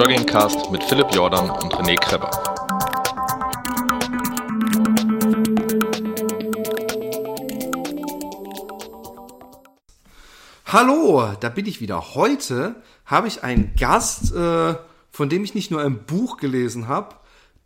Joggingcast mit Philipp Jordan und René Kreber. Hallo, da bin ich wieder. Heute habe ich einen Gast, äh, von dem ich nicht nur ein Buch gelesen habe,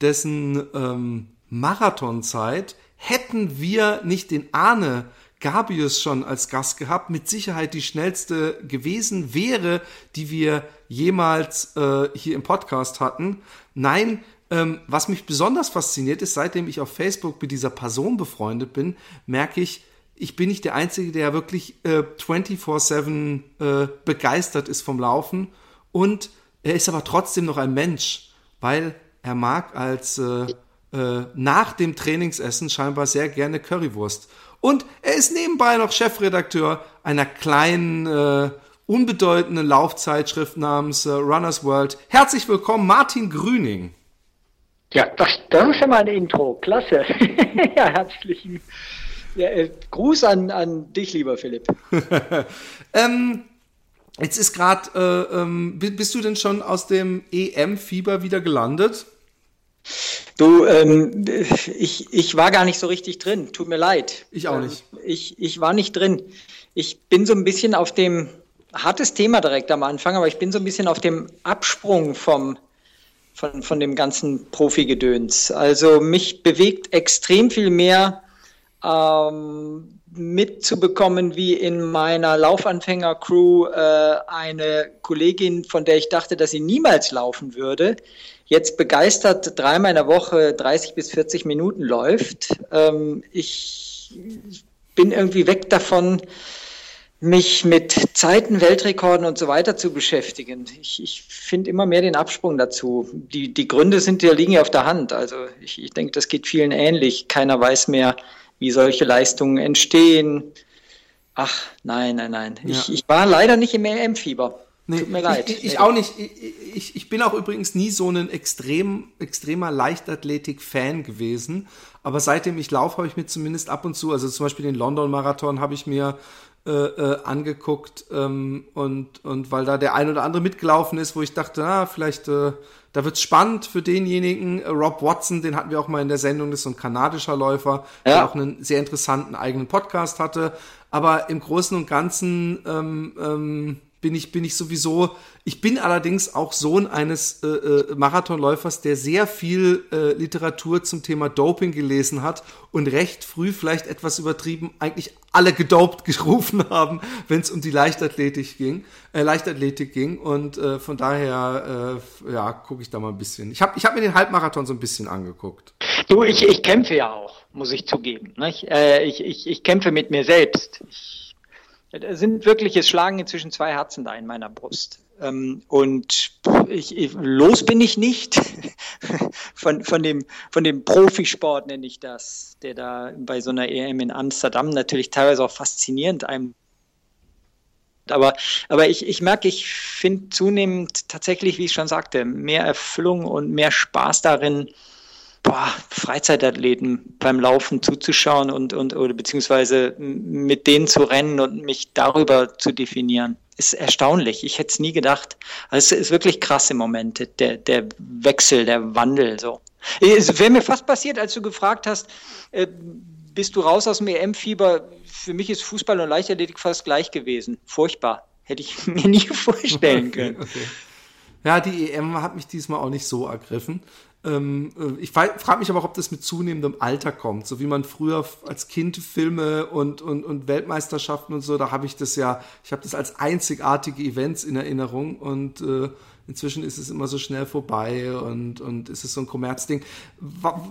dessen ähm, Marathonzeit hätten wir nicht den Arne Gabius schon als Gast gehabt, mit Sicherheit die schnellste gewesen wäre, die wir jemals äh, hier im Podcast hatten. Nein, ähm, was mich besonders fasziniert ist, seitdem ich auf Facebook mit dieser Person befreundet bin, merke ich, ich bin nicht der Einzige, der wirklich äh, 24-7 äh, begeistert ist vom Laufen. Und er ist aber trotzdem noch ein Mensch, weil er mag als äh, äh, nach dem Trainingsessen scheinbar sehr gerne Currywurst. Und er ist nebenbei noch Chefredakteur einer kleinen, äh, unbedeutenden Laufzeitschrift namens äh, Runners World. Herzlich willkommen, Martin Grüning. Ja, das, das ist schon mal ein Intro. Klasse. ja, herzlichen ja, äh, Gruß an, an dich, lieber Philipp. ähm, jetzt ist gerade, äh, ähm, bist du denn schon aus dem EM-Fieber wieder gelandet? Du, ähm, ich, ich war gar nicht so richtig drin. Tut mir leid. Ich auch nicht. Ähm, ich, ich war nicht drin. Ich bin so ein bisschen auf dem, hartes Thema direkt am Anfang, aber ich bin so ein bisschen auf dem Absprung vom, von, von dem ganzen Profi-Gedöns. Also mich bewegt extrem viel mehr ähm, mitzubekommen, wie in meiner Laufanfänger-Crew äh, eine Kollegin, von der ich dachte, dass sie niemals laufen würde, jetzt begeistert dreimal in der Woche 30 bis 40 Minuten läuft. Ähm, ich bin irgendwie weg davon, mich mit Zeiten, Weltrekorden und so weiter zu beschäftigen. Ich, ich finde immer mehr den Absprung dazu. Die, die Gründe sind ja liegen ja auf der Hand. Also ich, ich denke, das geht vielen ähnlich. Keiner weiß mehr, wie solche Leistungen entstehen. Ach, nein, nein, nein. Ja. Ich, ich war leider nicht im EM-Fieber. Nee, Tut mir leid. Ich, ich auch nicht. Ich, ich bin auch übrigens nie so ein extrem, extremer Leichtathletik-Fan gewesen. Aber seitdem ich laufe, habe ich mir zumindest ab und zu, also zum Beispiel den London-Marathon habe ich mir äh, äh, angeguckt ähm, und, und weil da der ein oder andere mitgelaufen ist, wo ich dachte, na, vielleicht, äh, da wird's spannend für denjenigen. Rob Watson, den hatten wir auch mal in der Sendung, das ist so ein kanadischer Läufer, ja. der auch einen sehr interessanten eigenen Podcast hatte. Aber im Großen und Ganzen ähm, ähm, bin ich, bin ich sowieso, ich bin allerdings auch Sohn eines äh, äh, Marathonläufers, der sehr viel äh, Literatur zum Thema Doping gelesen hat und recht früh vielleicht etwas übertrieben eigentlich alle gedopt gerufen haben, wenn es um die Leichtathletik ging, äh, Leichtathletik ging und äh, von daher äh, ja, gucke ich da mal ein bisschen. Ich habe ich hab mir den Halbmarathon so ein bisschen angeguckt. Du, ich, ich kämpfe ja auch, muss ich zugeben. Nicht? Äh, ich, ich, ich kämpfe mit mir selbst. Ich sind wirklich, es schlagen inzwischen zwei Herzen da in meiner Brust. Ähm, und ich, ich, los bin ich nicht von, von, dem, von dem Profisport, nenne ich das, der da bei so einer EM in Amsterdam natürlich teilweise auch faszinierend einem aber, aber ich, ich merke, ich finde zunehmend tatsächlich, wie ich schon sagte, mehr Erfüllung und mehr Spaß darin, boah, Freizeitathleten beim Laufen zuzuschauen und, und oder beziehungsweise mit denen zu rennen und mich darüber zu definieren. Ist erstaunlich. Ich hätte es nie gedacht. Also es ist wirklich krasse Momente, der, der Wechsel, der Wandel so. Es wäre mir fast passiert, als du gefragt hast, äh, bist du raus aus dem EM-Fieber? Für mich ist Fußball und Leichtathletik fast gleich gewesen. Furchtbar. Hätte ich mir nie vorstellen können. Okay, okay. Ja, die EM hat mich diesmal auch nicht so ergriffen. Ähm, äh, ich frage mich aber auch, ob das mit zunehmendem Alter kommt. So wie man früher als Kind Filme und, und, und Weltmeisterschaften und so, da habe ich das ja, ich habe das als einzigartige Events in Erinnerung und äh, inzwischen ist es immer so schnell vorbei und, und ist es so ein Kommerzding.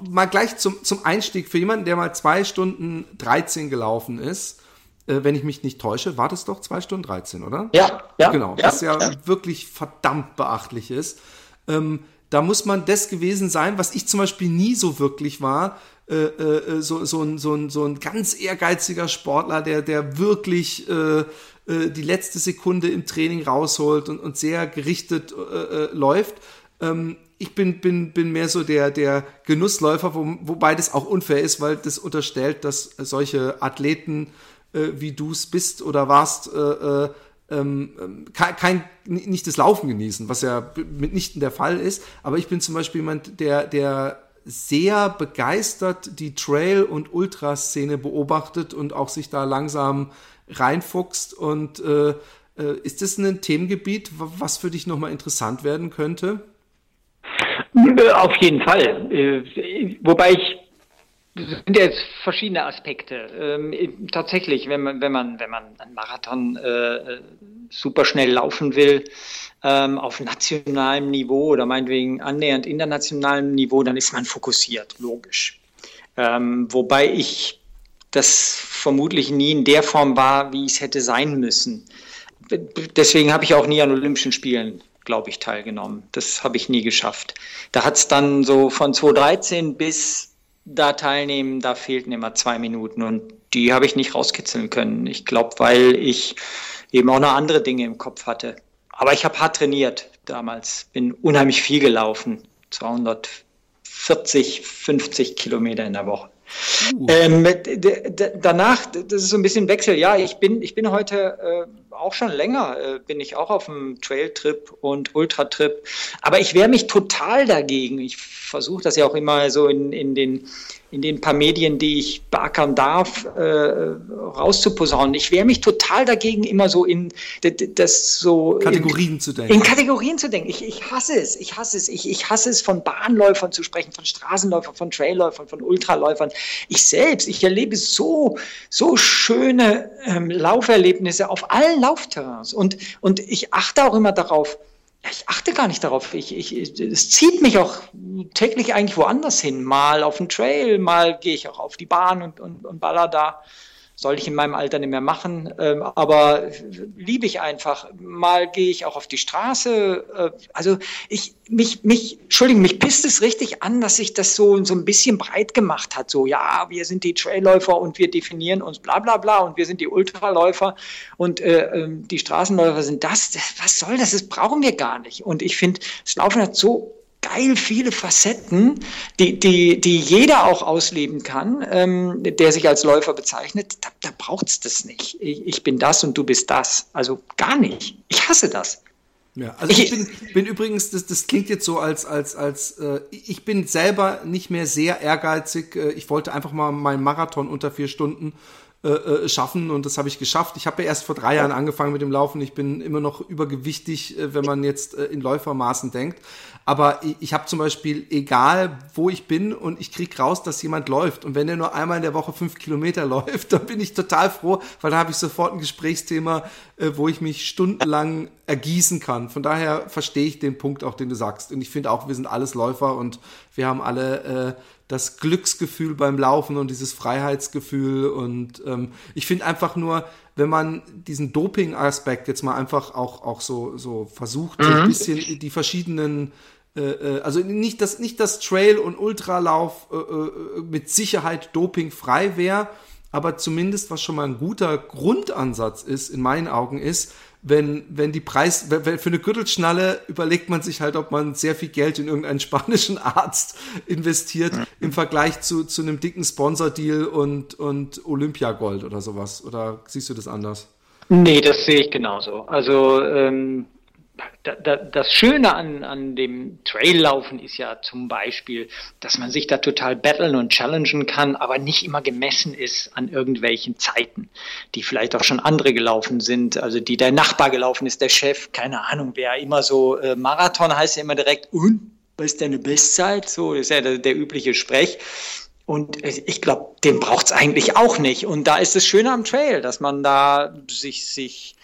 Mal gleich zum, zum Einstieg für jemanden, der mal zwei Stunden 13 gelaufen ist, äh, wenn ich mich nicht täusche, war das doch zwei Stunden 13, oder? Ja, ja. Genau, ja, was ja, ja, wirklich verdammt beachtlich ist. Ähm, da muss man das gewesen sein, was ich zum Beispiel nie so wirklich war. Äh, äh, so, so, ein, so, ein, so ein ganz ehrgeiziger Sportler, der, der wirklich äh, äh, die letzte Sekunde im Training rausholt und, und sehr gerichtet äh, äh, läuft. Ähm, ich bin, bin, bin mehr so der, der Genussläufer, wo, wobei das auch unfair ist, weil das unterstellt, dass solche Athleten, wie du es bist oder warst, ähm, kein, kein, nicht das Laufen genießen, was ja mitnichten der Fall ist. Aber ich bin zum Beispiel jemand, der, der sehr begeistert die Trail- und Ultraszene beobachtet und auch sich da langsam reinfuchst. Und äh, äh, ist das ein Themengebiet, was für dich nochmal interessant werden könnte? Auf jeden Fall. Äh, wobei ich sind jetzt verschiedene Aspekte. Ähm, tatsächlich, wenn man, wenn man, wenn man einen Marathon äh, super schnell laufen will, ähm, auf nationalem Niveau oder meinetwegen annähernd internationalem Niveau, dann ist man fokussiert, logisch. Ähm, wobei ich das vermutlich nie in der Form war, wie es hätte sein müssen. Deswegen habe ich auch nie an Olympischen Spielen, glaube ich, teilgenommen. Das habe ich nie geschafft. Da hat es dann so von 2013 bis da teilnehmen, da fehlten immer zwei Minuten und die habe ich nicht rauskitzeln können. Ich glaube, weil ich eben auch noch andere Dinge im Kopf hatte. Aber ich habe hart trainiert damals, bin unheimlich viel gelaufen, 240, 50 Kilometer in der Woche. Uh. Ähm, danach, das ist so ein bisschen Wechsel. Ja, ich bin, ich bin heute äh, auch schon länger, äh, bin ich auch auf dem Trail-Trip und Ultra-Trip. Aber ich wehre mich total dagegen. Ich versuche das ja auch immer so in, in den in den paar Medien, die ich beackern darf, äh, rauszuposaunen. Ich wehre mich total dagegen, immer so in das so Kategorien in, zu denken. In Kategorien zu denken. Ich, ich hasse es. Ich hasse es. Ich, ich hasse es, von Bahnläufern zu sprechen, von Straßenläufern, von Trailläufern, von Ultraläufern. Ich selbst, ich erlebe so, so schöne ähm, Lauferlebnisse auf allen Laufterrains. Und, und ich achte auch immer darauf, ich achte gar nicht darauf. Ich, ich, es zieht mich auch täglich eigentlich woanders hin. Mal auf den Trail, mal gehe ich auch auf die Bahn und, und, und baller da sollte ich in meinem Alter nicht mehr machen, ähm, aber liebe ich einfach. Mal gehe ich auch auf die Straße. Äh, also ich, mich, mich, Entschuldigung, mich pisst es richtig an, dass sich das so, so ein bisschen breit gemacht hat. So, ja, wir sind die Trailläufer und wir definieren uns bla bla bla und wir sind die Ultraläufer und äh, ähm, die Straßenläufer sind das. Was soll das? Das brauchen wir gar nicht. Und ich finde, das Laufen hat so geil viele Facetten, die, die, die jeder auch ausleben kann, ähm, der sich als Läufer bezeichnet. Da, da braucht es das nicht. Ich, ich bin das und du bist das. Also gar nicht. Ich hasse das. Ja, also ich, ich bin, bin, übrigens, das, das klingt jetzt so als, als, als äh, ich bin selber nicht mehr sehr ehrgeizig. Äh, ich wollte einfach mal meinen Marathon unter vier Stunden äh, äh, schaffen und das habe ich geschafft. Ich habe ja erst vor drei Jahren angefangen mit dem Laufen. Ich bin immer noch übergewichtig, äh, wenn man jetzt äh, in Läufermaßen denkt. Aber ich, ich habe zum Beispiel, egal wo ich bin und ich krieg raus, dass jemand läuft und wenn der nur einmal in der Woche fünf Kilometer läuft, dann bin ich total froh, weil da habe ich sofort ein Gesprächsthema, äh, wo ich mich stundenlang ergießen kann. Von daher verstehe ich den Punkt auch, den du sagst. Und ich finde auch, wir sind alles Läufer und wir haben alle das Glücksgefühl beim Laufen und dieses Freiheitsgefühl. Und ähm, ich finde einfach nur, wenn man diesen Doping-Aspekt jetzt mal einfach auch, auch so, so versucht, mhm. so ein bisschen die verschiedenen äh, äh, also nicht, dass nicht das Trail- und Ultralauf äh, äh, mit Sicherheit dopingfrei wäre, aber zumindest was schon mal ein guter Grundansatz ist, in meinen Augen ist, wenn, wenn die Preis, wenn, für eine Gürtelschnalle überlegt man sich halt, ob man sehr viel Geld in irgendeinen spanischen Arzt investiert im Vergleich zu, zu einem dicken Sponsor-Deal und, und Olympiagold oder sowas. Oder siehst du das anders? Nee, das sehe ich genauso. Also ähm, das Schöne an, an dem Traillaufen ist ja zum Beispiel, dass man sich da total battlen und challengen kann, aber nicht immer gemessen ist an irgendwelchen Zeiten, die vielleicht auch schon andere gelaufen sind, also die der Nachbar gelaufen ist, der Chef, keine Ahnung, wer immer so, äh, Marathon heißt ja immer direkt, und, was ist deine Bestzeit? So ist ja der, der übliche Sprech. Und ich glaube, den braucht es eigentlich auch nicht. Und da ist es Schöne am Trail, dass man da sich, sich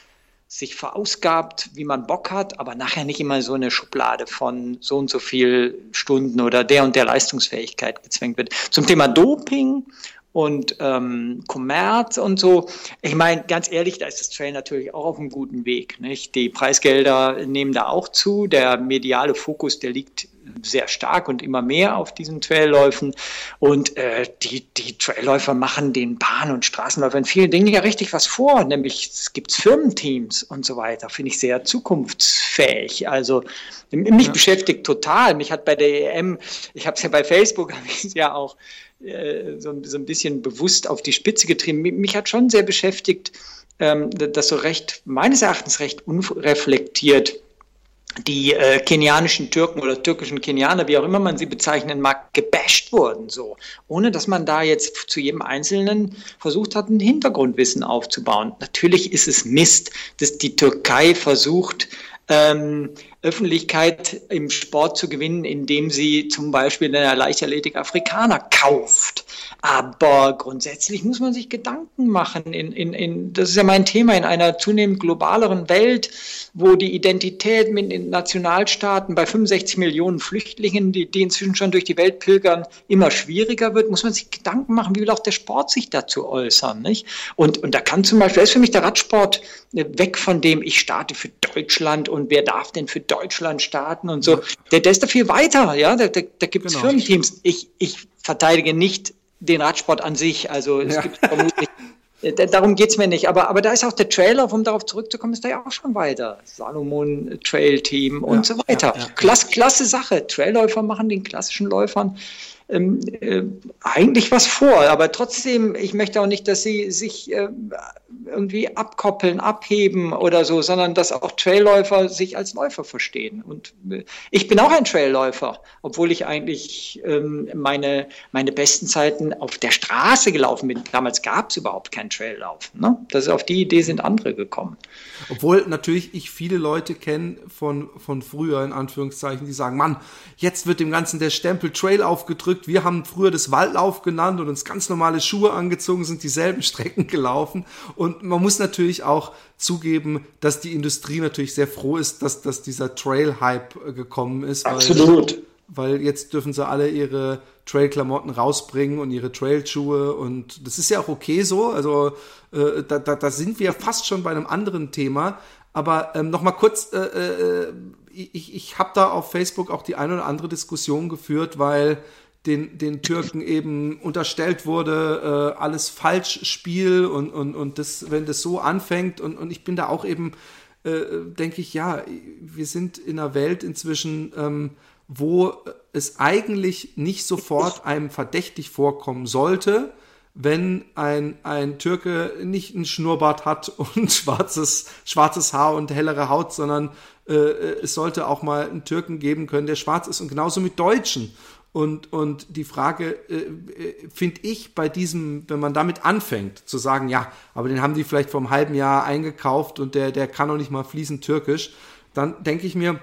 sich verausgabt, wie man Bock hat, aber nachher nicht immer so eine Schublade von so und so viel Stunden oder der und der Leistungsfähigkeit gezwängt wird. Zum Thema Doping und ähm, Kommerz und so. Ich meine, ganz ehrlich, da ist das Trail natürlich auch auf einem guten Weg. Nicht? Die Preisgelder nehmen da auch zu. Der mediale Fokus, der liegt sehr stark und immer mehr auf diesen Trailläufen. Und äh, die, die Trailläufer machen den Bahn- und Straßenläufern vielen Dingen ja richtig was vor. Nämlich es gibt Firmenteams und so weiter. Finde ich sehr zukunftsfähig. Also mich ja. beschäftigt total. Mich hat bei der EM, ich habe es ja bei Facebook, habe ich es ja auch äh, so, ein bisschen bewusst auf die Spitze getrieben. Mich hat schon sehr beschäftigt, ähm, das so recht, meines Erachtens recht unreflektiert die äh, kenianischen Türken oder türkischen Kenianer, wie auch immer man sie bezeichnen mag, gebasht wurden, so, ohne dass man da jetzt zu jedem Einzelnen versucht hat, ein Hintergrundwissen aufzubauen. Natürlich ist es Mist, dass die Türkei versucht, ähm, Öffentlichkeit im Sport zu gewinnen, indem sie zum Beispiel in der Leichtathletik Afrikaner kauft. Aber grundsätzlich muss man sich Gedanken machen. In, in, in, das ist ja mein Thema in einer zunehmend globaleren Welt, wo die Identität mit den Nationalstaaten bei 65 Millionen Flüchtlingen, die, die inzwischen schon durch die Welt pilgern, immer schwieriger wird, muss man sich Gedanken machen, wie will auch der Sport sich dazu äußern. Nicht? Und, und da kann zum Beispiel, ist für mich der Radsport weg von dem, ich starte für Deutschland und wer darf denn für Deutschland starten und so. Der, der ist da viel weiter, ja. Da, da, da gibt es genau. Firmenteams. Ich, ich verteidige nicht den Radsport an sich. Also es ja. gibt vermutlich. Äh, darum geht es mir nicht. Aber, aber da ist auch der Trailer, um darauf zurückzukommen, ist da ja auch schon weiter. Salomon Trail Team und ja, so weiter. Ja, Klasse, klasse Sache. Trailläufer machen den klassischen Läufern ähm, äh, eigentlich was vor. Aber trotzdem, ich möchte auch nicht, dass sie sich äh, irgendwie abkoppeln, abheben oder so, sondern dass auch Trailläufer sich als Läufer verstehen. Und äh, ich bin auch ein Trailläufer, obwohl ich eigentlich ähm, meine, meine besten Zeiten auf der Straße gelaufen bin. Damals gab es überhaupt kein Traillauf. Ne? Das auf die Idee sind andere gekommen. Obwohl natürlich ich viele Leute kenne von, von früher, in Anführungszeichen, die sagen, Mann, jetzt wird dem Ganzen der Stempel Trail aufgedrückt. Wir haben früher das Waldlauf genannt und uns ganz normale Schuhe angezogen, sind dieselben Strecken gelaufen. Und man muss natürlich auch zugeben, dass die Industrie natürlich sehr froh ist, dass, dass dieser Trail-Hype gekommen ist. Absolut. Weil jetzt dürfen sie alle ihre Trail-Klamotten rausbringen und ihre Trail-Schuhe und das ist ja auch okay so. Also äh, da, da, da sind wir fast schon bei einem anderen Thema. Aber ähm, noch mal kurz, äh, äh, ich, ich habe da auf Facebook auch die eine oder andere Diskussion geführt, weil den, den Türken eben unterstellt wurde, äh, alles Falschspiel und, und, und das, wenn das so anfängt und, und ich bin da auch eben, äh, denke ich, ja, wir sind in einer Welt inzwischen, ähm, wo es eigentlich nicht sofort einem verdächtig vorkommen sollte, wenn ein, ein Türke nicht ein Schnurrbart hat und schwarzes, schwarzes Haar und hellere Haut, sondern äh, es sollte auch mal einen Türken geben können, der schwarz ist und genauso mit Deutschen. Und, und die Frage äh, äh finde ich bei diesem, wenn man damit anfängt, zu sagen, ja, aber den haben die vielleicht vor einem halben Jahr eingekauft und der, der kann noch nicht mal fließend Türkisch, dann denke ich mir,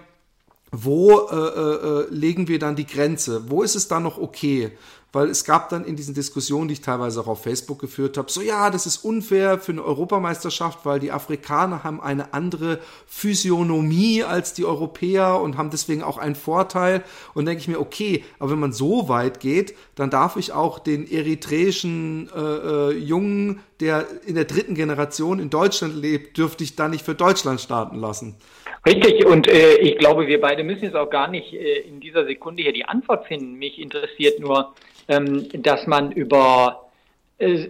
wo äh, äh, äh legen wir dann die Grenze? Wo ist es dann noch okay? Weil es gab dann in diesen Diskussionen, die ich teilweise auch auf Facebook geführt habe, so ja, das ist unfair für eine Europameisterschaft, weil die Afrikaner haben eine andere Physiognomie als die Europäer und haben deswegen auch einen Vorteil. Und denke ich mir, okay, aber wenn man so weit geht, dann darf ich auch den eritreischen äh, äh, Jungen, der in der dritten Generation in Deutschland lebt, dürfte ich dann nicht für Deutschland starten lassen. Richtig, und äh, ich glaube, wir beide müssen jetzt auch gar nicht äh, in dieser Sekunde hier die Antwort finden. Mich interessiert nur, ähm, dass man über äh,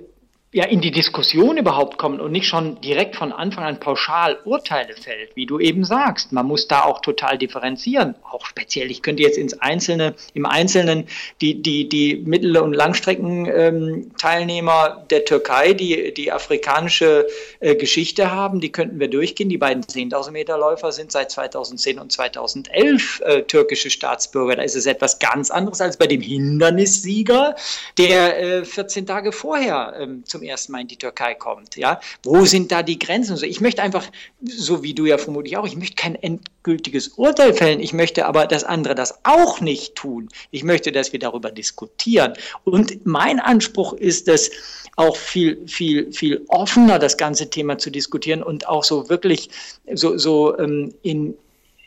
ja in die Diskussion überhaupt kommt und nicht schon direkt von Anfang an pauschal Urteile fällt, wie du eben sagst. Man muss da auch total differenzieren. Auch speziell, ich könnte jetzt ins Einzelne, im Einzelnen die, die, die Mittel- und Langstreckenteilnehmer ähm, der Türkei, die die afrikanische äh, Geschichte haben, die könnten wir durchgehen. Die beiden 10.000 Meter Läufer sind seit 2010 und 2011 äh, türkische Staatsbürger. Da ist es etwas ganz anderes als bei dem Hindernissieger, der äh, 14 Tage vorher ähm, zum ersten Mal in die Türkei kommt. Ja? Wo sind da die Grenzen? Ich möchte einfach, so wie du ja vermutlich auch, ich möchte kein endgültiges Urteil fällen. Ich möchte aber, dass andere das auch nicht tun. Ich möchte, dass wir darüber diskutieren. Und mein Anspruch ist es, auch viel, viel, viel offener das ganze Thema zu diskutieren und auch so wirklich so, so ähm, in,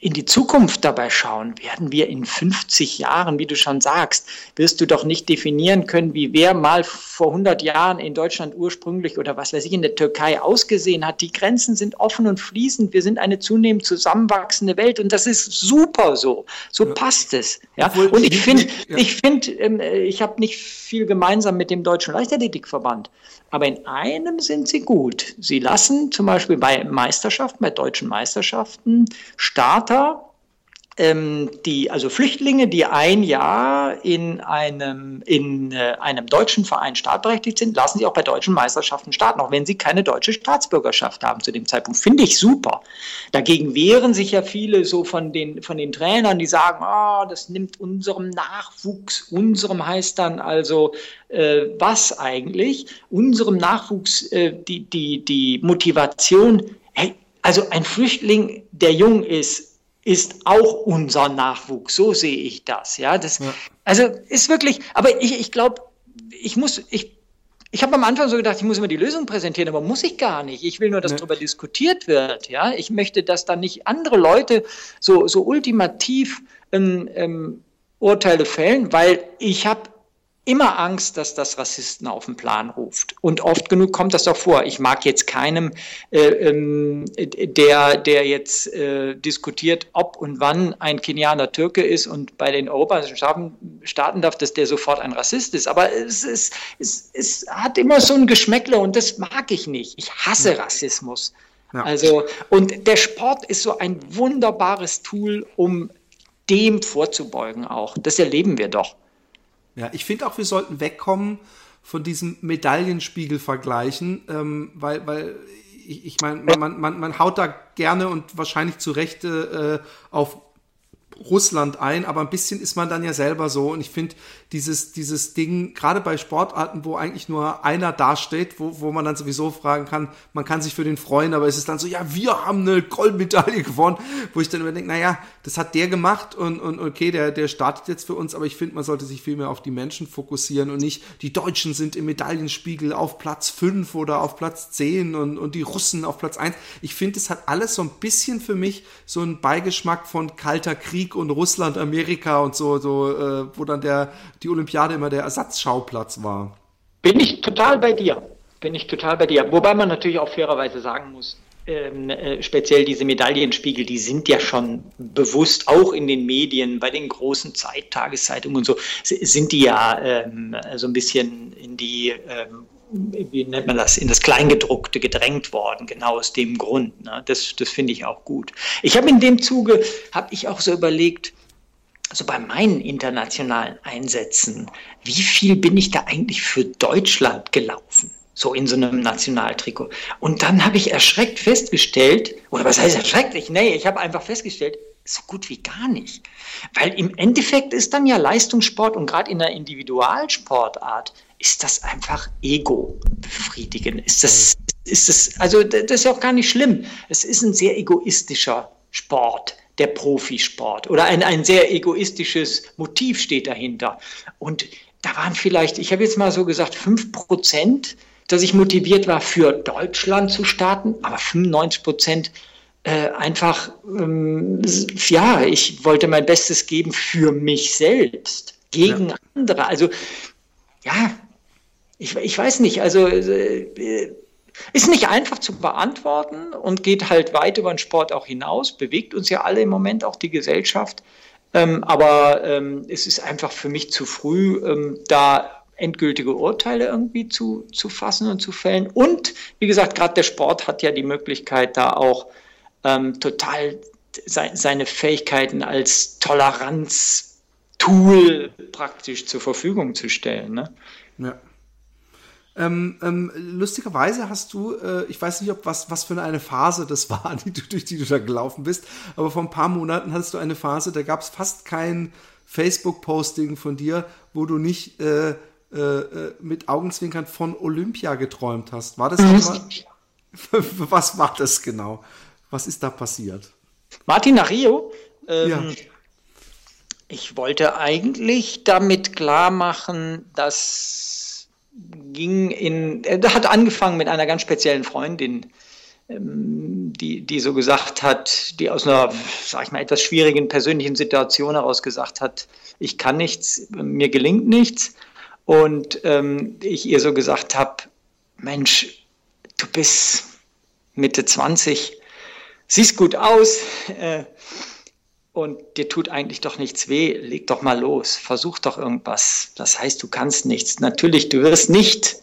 in die Zukunft dabei schauen, werden wir in 50 Jahren, wie du schon sagst, wirst du doch nicht definieren können, wie wer mal vor 100 Jahren in Deutschland ursprünglich oder was weiß ich in der Türkei ausgesehen hat. Die Grenzen sind offen und fließend. Wir sind eine zunehmend zusammenwachsende Welt und das ist super so. So ja. passt es. Ja? Und ich finde, ich finde, ähm, ich habe nicht viel gemeinsam mit dem Deutschen Leichtathletikverband. Aber in einem sind sie gut. Sie lassen zum Beispiel bei Meisterschaften, bei deutschen Meisterschaften, Starter ähm, die, also Flüchtlinge, die ein Jahr in einem, in äh, einem deutschen Verein startberechtigt sind, lassen sie auch bei deutschen Meisterschaften starten, auch wenn sie keine deutsche Staatsbürgerschaft haben zu dem Zeitpunkt. Finde ich super. Dagegen wehren sich ja viele so von den, von den Trainern, die sagen, oh, das nimmt unserem Nachwuchs, unserem heißt dann also äh, was eigentlich, unserem Nachwuchs äh, die, die, die Motivation, hey, also ein Flüchtling, der jung ist, ist auch unser Nachwuchs. So sehe ich das. Ja, das, ja. also ist wirklich, aber ich, ich glaube, ich muss, ich, ich habe am Anfang so gedacht, ich muss immer die Lösung präsentieren, aber muss ich gar nicht. Ich will nur, dass nee. darüber diskutiert wird. Ja, ich möchte, dass dann nicht andere Leute so, so ultimativ ähm, ähm, Urteile fällen, weil ich habe immer Angst, dass das Rassisten auf den Plan ruft. Und oft genug kommt das doch vor. Ich mag jetzt keinem, äh, ähm, der, der jetzt äh, diskutiert, ob und wann ein Kenianer Türke ist und bei den europäischen Staaten starten darf, dass der sofort ein Rassist ist. Aber es, es, es, es hat immer so ein Geschmäckle und das mag ich nicht. Ich hasse Rassismus. Ja. Also, und der Sport ist so ein wunderbares Tool, um dem vorzubeugen auch. Das erleben wir doch. Ja, ich finde auch, wir sollten wegkommen von diesem Medaillenspiegel vergleichen, ähm, weil, weil ich, ich meine, man, man, man haut da gerne und wahrscheinlich zu Recht äh, auf Russland ein, aber ein bisschen ist man dann ja selber so. Und ich finde dieses, dieses Ding, gerade bei Sportarten, wo eigentlich nur einer dasteht, wo, wo man dann sowieso fragen kann, man kann sich für den freuen, aber es ist dann so, ja, wir haben eine Goldmedaille gewonnen, wo ich dann immer denke, naja, das hat der gemacht und, und okay, der, der startet jetzt für uns, aber ich finde, man sollte sich viel mehr auf die Menschen fokussieren und nicht, die Deutschen sind im Medaillenspiegel auf Platz 5 oder auf Platz 10 und, und die Russen auf Platz 1. Ich finde, es hat alles so ein bisschen für mich so einen Beigeschmack von kalter Krieg und Russland, Amerika und so, so äh, wo dann der, die Olympiade immer der Ersatzschauplatz war. Bin ich total bei dir. Bin ich total bei dir. Wobei man natürlich auch fairerweise sagen muss, ähm, äh, speziell diese Medaillenspiegel, die sind ja schon bewusst auch in den Medien, bei den großen Zeit, Tageszeitungen und so, sind die ja ähm, so ein bisschen in die ähm, wie nennt man das, in das Kleingedruckte gedrängt worden, genau aus dem Grund. Ne? Das, das finde ich auch gut. Ich habe in dem Zuge, habe ich auch so überlegt, also bei meinen internationalen Einsätzen, wie viel bin ich da eigentlich für Deutschland gelaufen? So in so einem Nationaltrikot. Und dann habe ich erschreckt festgestellt, oder was heißt erschreckt? Ich, nee, ich habe einfach festgestellt, so gut wie gar nicht. Weil im Endeffekt ist dann ja Leistungssport und gerade in der Individualsportart ist das einfach Ego befriedigen. Ist das, ist das, also das ist ja auch gar nicht schlimm. Es ist ein sehr egoistischer Sport, der Profisport. Oder ein, ein sehr egoistisches Motiv steht dahinter. Und da waren vielleicht, ich habe jetzt mal so gesagt, fünf Prozent, dass ich motiviert war, für Deutschland zu starten, aber 95 Prozent äh, einfach, ähm, ja, ich wollte mein Bestes geben für mich selbst, gegen ja. andere. Also, ja, ich, ich weiß nicht, also äh, ist nicht einfach zu beantworten und geht halt weit über den Sport auch hinaus, bewegt uns ja alle im Moment auch die Gesellschaft. Ähm, aber ähm, es ist einfach für mich zu früh, ähm, da endgültige Urteile irgendwie zu, zu fassen und zu fällen. Und wie gesagt, gerade der Sport hat ja die Möglichkeit, da auch ähm, total se seine Fähigkeiten als Toleranztool praktisch zur Verfügung zu stellen. Ne? Ja. Ähm, ähm, lustigerweise hast du, äh, ich weiß nicht, ob was, was für eine Phase das war, die du, durch die du da gelaufen bist, aber vor ein paar Monaten hattest du eine Phase, da gab es fast kein Facebook-Posting von dir, wo du nicht äh, äh, äh mit Augenzwinkern von Olympia geträumt hast. War das mhm. Was war das genau? Was ist da passiert? Martin nach Rio? Ähm, ja. Ich wollte eigentlich damit klar machen, dass ging in, er hat angefangen mit einer ganz speziellen Freundin, ähm, die, die so gesagt hat, die aus einer, sag ich mal, etwas schwierigen persönlichen Situation heraus gesagt hat, ich kann nichts, mir gelingt nichts. Und ähm, ich ihr so gesagt habe, Mensch, du bist Mitte 20, siehst gut aus äh, und dir tut eigentlich doch nichts weh, leg doch mal los, versuch doch irgendwas. Das heißt, du kannst nichts. Natürlich, du wirst nicht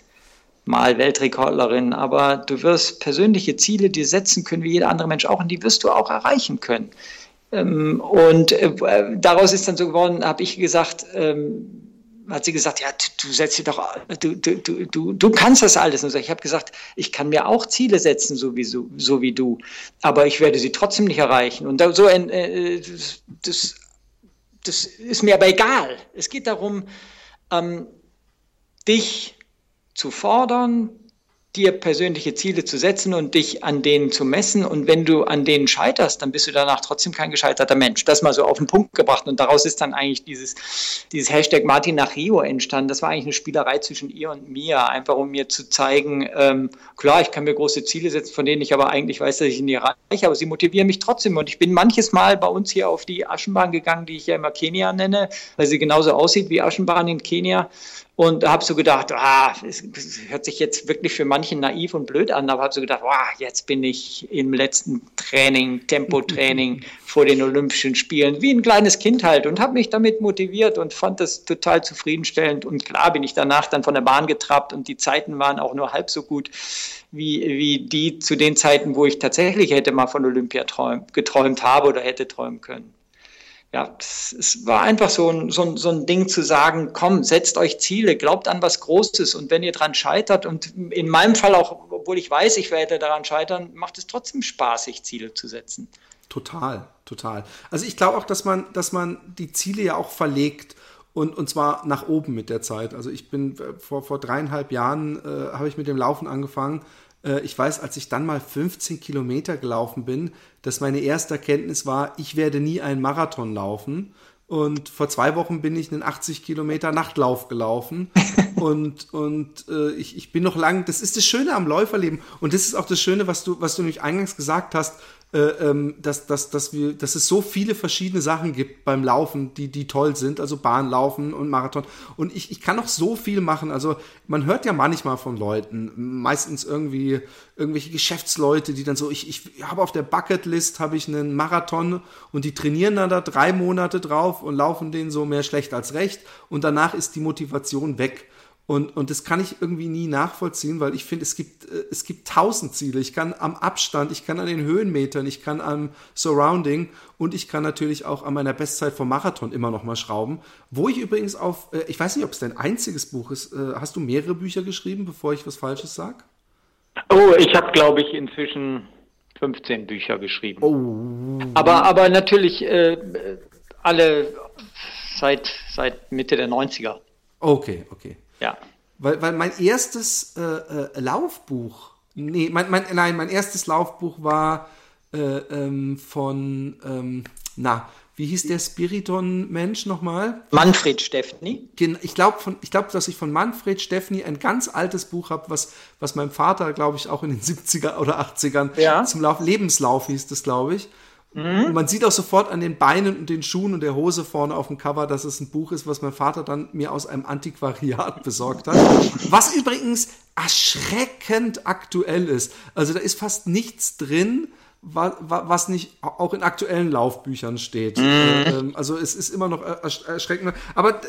mal Weltrekordlerin, aber du wirst persönliche Ziele dir setzen können, wie jeder andere Mensch auch, und die wirst du auch erreichen können. Ähm, und äh, daraus ist dann so geworden, habe ich gesagt, ähm, hat sie gesagt, ja, du setzt dir doch, du, du, du, du kannst das alles. Und ich habe gesagt, ich kann mir auch Ziele setzen, so wie, so, so wie du, aber ich werde sie trotzdem nicht erreichen. Und so äh, das, das ist mir aber egal. Es geht darum, ähm, dich zu fordern, dir persönliche Ziele zu setzen und dich an denen zu messen. Und wenn du an denen scheiterst, dann bist du danach trotzdem kein gescheiterter Mensch. Das mal so auf den Punkt gebracht. Und daraus ist dann eigentlich dieses, dieses Hashtag Martin nach Rio entstanden. Das war eigentlich eine Spielerei zwischen ihr und mir, einfach um mir zu zeigen, ähm, klar, ich kann mir große Ziele setzen, von denen ich aber eigentlich weiß, dass ich nie erreiche, aber sie motivieren mich trotzdem. Und ich bin manches Mal bei uns hier auf die Aschenbahn gegangen, die ich ja immer Kenia nenne, weil sie genauso aussieht wie Aschenbahn in Kenia und habe so gedacht, ah, es, hört sich jetzt wirklich für manchen naiv und blöd an, aber habe so gedacht, ah, jetzt bin ich im letzten Training, Tempotraining vor den Olympischen Spielen, wie ein kleines Kind halt und habe mich damit motiviert und fand das total zufriedenstellend. Und klar bin ich danach dann von der Bahn getrappt und die Zeiten waren auch nur halb so gut wie, wie die zu den Zeiten, wo ich tatsächlich hätte mal von Olympia träum, geträumt habe oder hätte träumen können ja, es war einfach so ein, so, ein, so ein Ding zu sagen, komm, setzt euch Ziele, glaubt an was Großes und wenn ihr daran scheitert und in meinem Fall auch, obwohl ich weiß, ich werde daran scheitern, macht es trotzdem Spaß, sich Ziele zu setzen. Total, total. Also ich glaube auch, dass man, dass man die Ziele ja auch verlegt und, und zwar nach oben mit der Zeit. Also ich bin äh, vor, vor dreieinhalb Jahren äh, habe ich mit dem Laufen angefangen äh, ich weiß, als ich dann mal 15 Kilometer gelaufen bin, dass meine erste Erkenntnis war, ich werde nie einen Marathon laufen. Und vor zwei Wochen bin ich einen 80 Kilometer Nachtlauf gelaufen. und und äh, ich, ich bin noch lang, das ist das Schöne am Läuferleben. Und das ist auch das Schöne, was du, was du nämlich eingangs gesagt hast, dass, dass, dass, wir, dass es so viele verschiedene Sachen gibt beim Laufen, die, die toll sind, also Bahnlaufen und Marathon. Und ich, ich kann noch so viel machen. Also man hört ja manchmal von Leuten, meistens irgendwie irgendwelche Geschäftsleute, die dann so, ich, ich habe auf der Bucketlist habe ich einen Marathon und die trainieren dann da drei Monate drauf und laufen den so mehr schlecht als recht und danach ist die Motivation weg. Und, und das kann ich irgendwie nie nachvollziehen, weil ich finde, es gibt, äh, es gibt tausend Ziele. Ich kann am Abstand, ich kann an den Höhenmetern, ich kann am Surrounding und ich kann natürlich auch an meiner Bestzeit vom Marathon immer noch mal schrauben. Wo ich übrigens auf, äh, ich weiß nicht, ob es dein einziges Buch ist. Äh, hast du mehrere Bücher geschrieben, bevor ich was Falsches sage? Oh, ich habe, glaube ich, inzwischen 15 Bücher geschrieben. Oh. Aber, aber natürlich äh, alle seit, seit Mitte der 90er. Okay, okay. Ja. Weil, weil mein erstes äh, äh, Laufbuch, nee, mein, mein, nein, mein erstes Laufbuch war äh, ähm, von, ähm, na, wie hieß der Spiriton-Mensch nochmal? Manfred Steffni. Ich glaube, glaub, dass ich von Manfred Steffni ein ganz altes Buch habe, was, was mein Vater, glaube ich, auch in den 70er oder 80ern ja. zum Lauf, Lebenslauf hieß das, glaube ich. Mhm. Und man sieht auch sofort an den Beinen und den Schuhen und der Hose vorne auf dem Cover, dass es ein Buch ist, was mein Vater dann mir aus einem Antiquariat besorgt hat. Was übrigens erschreckend aktuell ist. Also da ist fast nichts drin, was nicht auch in aktuellen Laufbüchern steht. Mhm. Ähm, also es ist immer noch erschreckend. Aber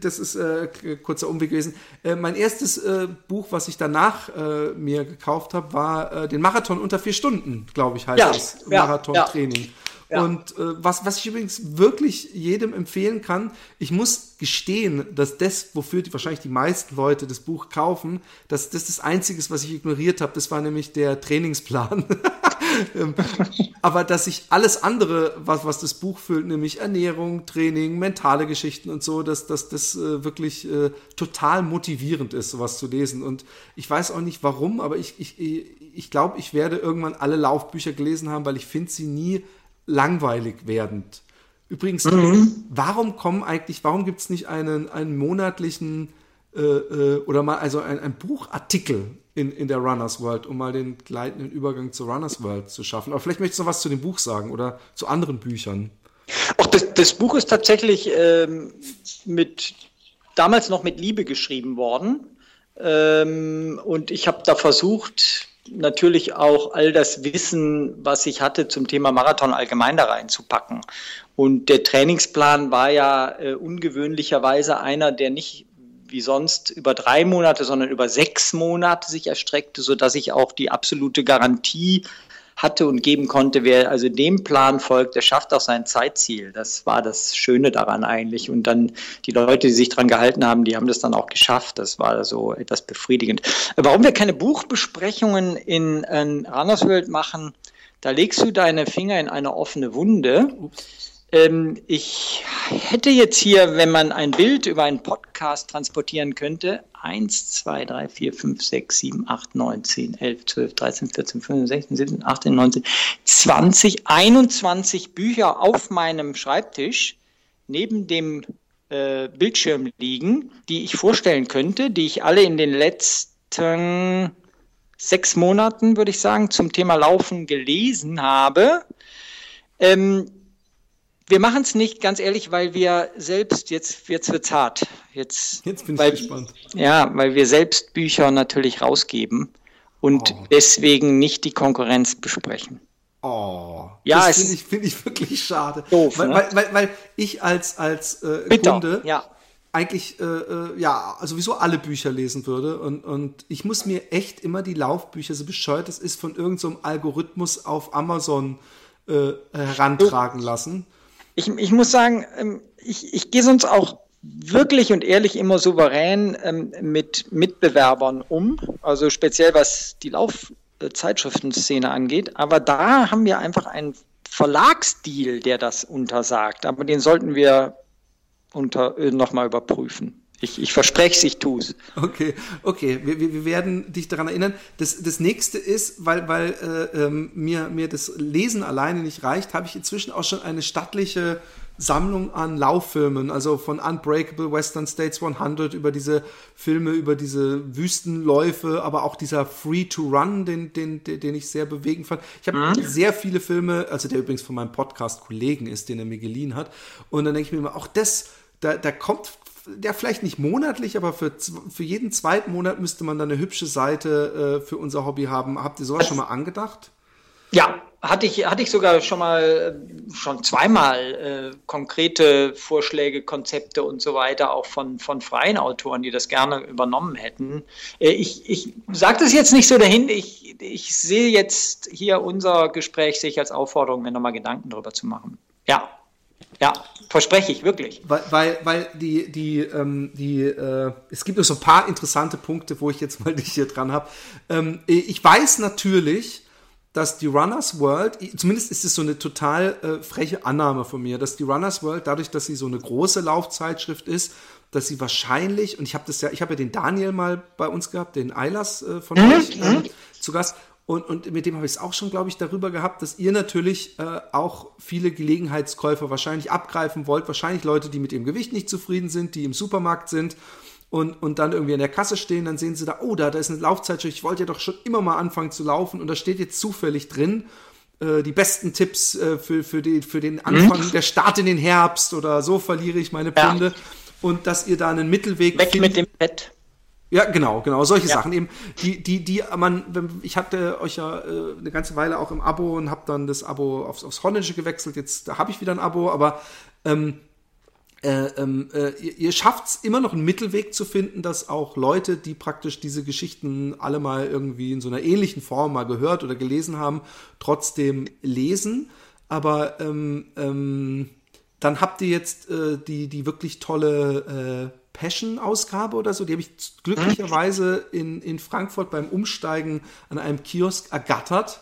das ist äh, kurzer Umweg gewesen. Äh, mein erstes äh, Buch, was ich danach äh, mir gekauft habe, war äh, den Marathon unter vier Stunden, glaube ich, heißt ja, es. Ja, Marathon-Training. Ja. Ja. Und äh, was, was ich übrigens wirklich jedem empfehlen kann, ich muss gestehen, dass das, wofür die, wahrscheinlich die meisten Leute das Buch kaufen, dass das das Einzige ist, was ich ignoriert habe. Das war nämlich der Trainingsplan. Ähm, aber dass ich alles andere, was, was das Buch füllt, nämlich Ernährung, Training, mentale Geschichten und so, dass, dass das äh, wirklich äh, total motivierend ist, sowas zu lesen. Und ich weiß auch nicht warum, aber ich, ich, ich glaube, ich werde irgendwann alle Laufbücher gelesen haben, weil ich finde sie nie langweilig werdend. Übrigens, mhm. warum kommen eigentlich, warum gibt es nicht einen, einen monatlichen äh, äh, oder mal also ein, ein Buchartikel in, in der Runners World, um mal den gleitenden Übergang zur Runners World zu schaffen. Aber vielleicht möchtest du noch was zu dem Buch sagen oder zu anderen Büchern. Auch das, das Buch ist tatsächlich ähm, mit damals noch mit Liebe geschrieben worden. Ähm, und ich habe da versucht, natürlich auch all das Wissen, was ich hatte zum Thema Marathon allgemein da reinzupacken. Und der Trainingsplan war ja äh, ungewöhnlicherweise einer, der nicht wie sonst über drei Monate, sondern über sechs Monate sich erstreckte, sodass ich auch die absolute Garantie hatte und geben konnte. Wer also dem Plan folgt, der schafft auch sein Zeitziel. Das war das Schöne daran eigentlich. Und dann die Leute, die sich daran gehalten haben, die haben das dann auch geschafft. Das war so etwas befriedigend. Warum wir keine Buchbesprechungen in, in Runnersworld machen, da legst du deine Finger in eine offene Wunde. Ähm, ich hätte jetzt hier, wenn man ein Bild über einen Podcast transportieren könnte, 1, 2, 3, 4, 5, 6, 7, 8, 9, 10, 11, 12, 13, 14, 15, 16, 17, 18, 19, 20, 21 Bücher auf meinem Schreibtisch neben dem äh, Bildschirm liegen, die ich vorstellen könnte, die ich alle in den letzten sechs Monaten, würde ich sagen, zum Thema Laufen gelesen habe. Ähm, wir machen es nicht, ganz ehrlich, weil wir selbst, jetzt, jetzt wird es hart. Jetzt, jetzt bin ich weil, gespannt. Ja, weil wir selbst Bücher natürlich rausgeben und oh. deswegen nicht die Konkurrenz besprechen. Oh, ja, das finde ich, find ich wirklich schade. Doof, weil, ne? weil, weil, weil ich als, als äh, Kunde ja. eigentlich äh, äh, ja sowieso alle Bücher lesen würde und, und ich muss mir echt immer die Laufbücher, so bescheuert das ist, von irgendeinem so Algorithmus auf Amazon äh, herantragen lassen. Ich, ich muss sagen, ähm, ich, ich gehe sonst auch wirklich und ehrlich immer souverän ähm, mit Mitbewerbern um, also speziell was die Laufzeitschriftenszene angeht. Aber da haben wir einfach einen Verlagsdeal, der das untersagt. Aber den sollten wir unter, äh, nochmal überprüfen. Ich, ich verspreche es, ich tue es. Okay, okay, wir, wir werden dich daran erinnern. Das, das nächste ist, weil, weil äh, ähm, mir, mir das Lesen alleine nicht reicht, habe ich inzwischen auch schon eine stattliche Sammlung an Lauffilmen, also von Unbreakable Western States 100 über diese Filme, über diese Wüstenläufe, aber auch dieser Free to Run, den, den, den ich sehr bewegend fand. Ich habe mhm. sehr viele Filme, also der übrigens von meinem Podcast-Kollegen ist, den er mir geliehen hat. Und dann denke ich mir immer, auch das, da, da kommt ja, vielleicht nicht monatlich, aber für, für jeden zweiten Monat müsste man dann eine hübsche Seite äh, für unser Hobby haben. Habt ihr sowas schon mal angedacht? Ja, hatte ich, hatte ich sogar schon mal, schon zweimal äh, konkrete Vorschläge, Konzepte und so weiter, auch von, von freien Autoren, die das gerne übernommen hätten. Äh, ich ich sage das jetzt nicht so dahin, ich, ich sehe jetzt hier unser Gespräch sich als Aufforderung, mir nochmal Gedanken darüber zu machen. Ja, ja, verspreche ich wirklich. Weil, weil, weil die, die, ähm, die, äh, es gibt noch so ein paar interessante Punkte, wo ich jetzt mal dich hier dran habe. Ähm, ich weiß natürlich, dass die Runners World, zumindest ist es so eine total äh, freche Annahme von mir, dass die Runners World, dadurch, dass sie so eine große Laufzeitschrift ist, dass sie wahrscheinlich, und ich habe das ja, ich habe ja den Daniel mal bei uns gehabt, den Eilers äh, von mhm. euch äh, zu Gast, und, und mit dem habe ich es auch schon, glaube ich, darüber gehabt, dass ihr natürlich äh, auch viele Gelegenheitskäufer wahrscheinlich abgreifen wollt. Wahrscheinlich Leute, die mit ihrem Gewicht nicht zufrieden sind, die im Supermarkt sind und, und dann irgendwie an der Kasse stehen. Dann sehen sie da, oh, da, da ist eine Laufzeitschrift. Ich wollte ja doch schon immer mal anfangen zu laufen. Und da steht jetzt zufällig drin, äh, die besten Tipps äh, für, für, die, für den Anfang, mhm. der Start in den Herbst oder so verliere ich meine Pfunde. Ja. Und dass ihr da einen Mittelweg Weg findet. mit dem Bett. Ja, genau, genau, solche ja. Sachen eben, die, die, die man, ich hatte euch ja äh, eine ganze Weile auch im Abo und habe dann das Abo aufs, aufs Holländische gewechselt. Jetzt da habe ich wieder ein Abo, aber ähm, äh, ähm, äh, ihr, ihr schafft es immer noch einen Mittelweg zu finden, dass auch Leute, die praktisch diese Geschichten alle mal irgendwie in so einer ähnlichen Form mal gehört oder gelesen haben, trotzdem lesen. Aber ähm, ähm, dann habt ihr jetzt äh, die, die wirklich tolle äh, Passion-Ausgabe oder so. Die habe ich glücklicherweise in, in Frankfurt beim Umsteigen an einem Kiosk ergattert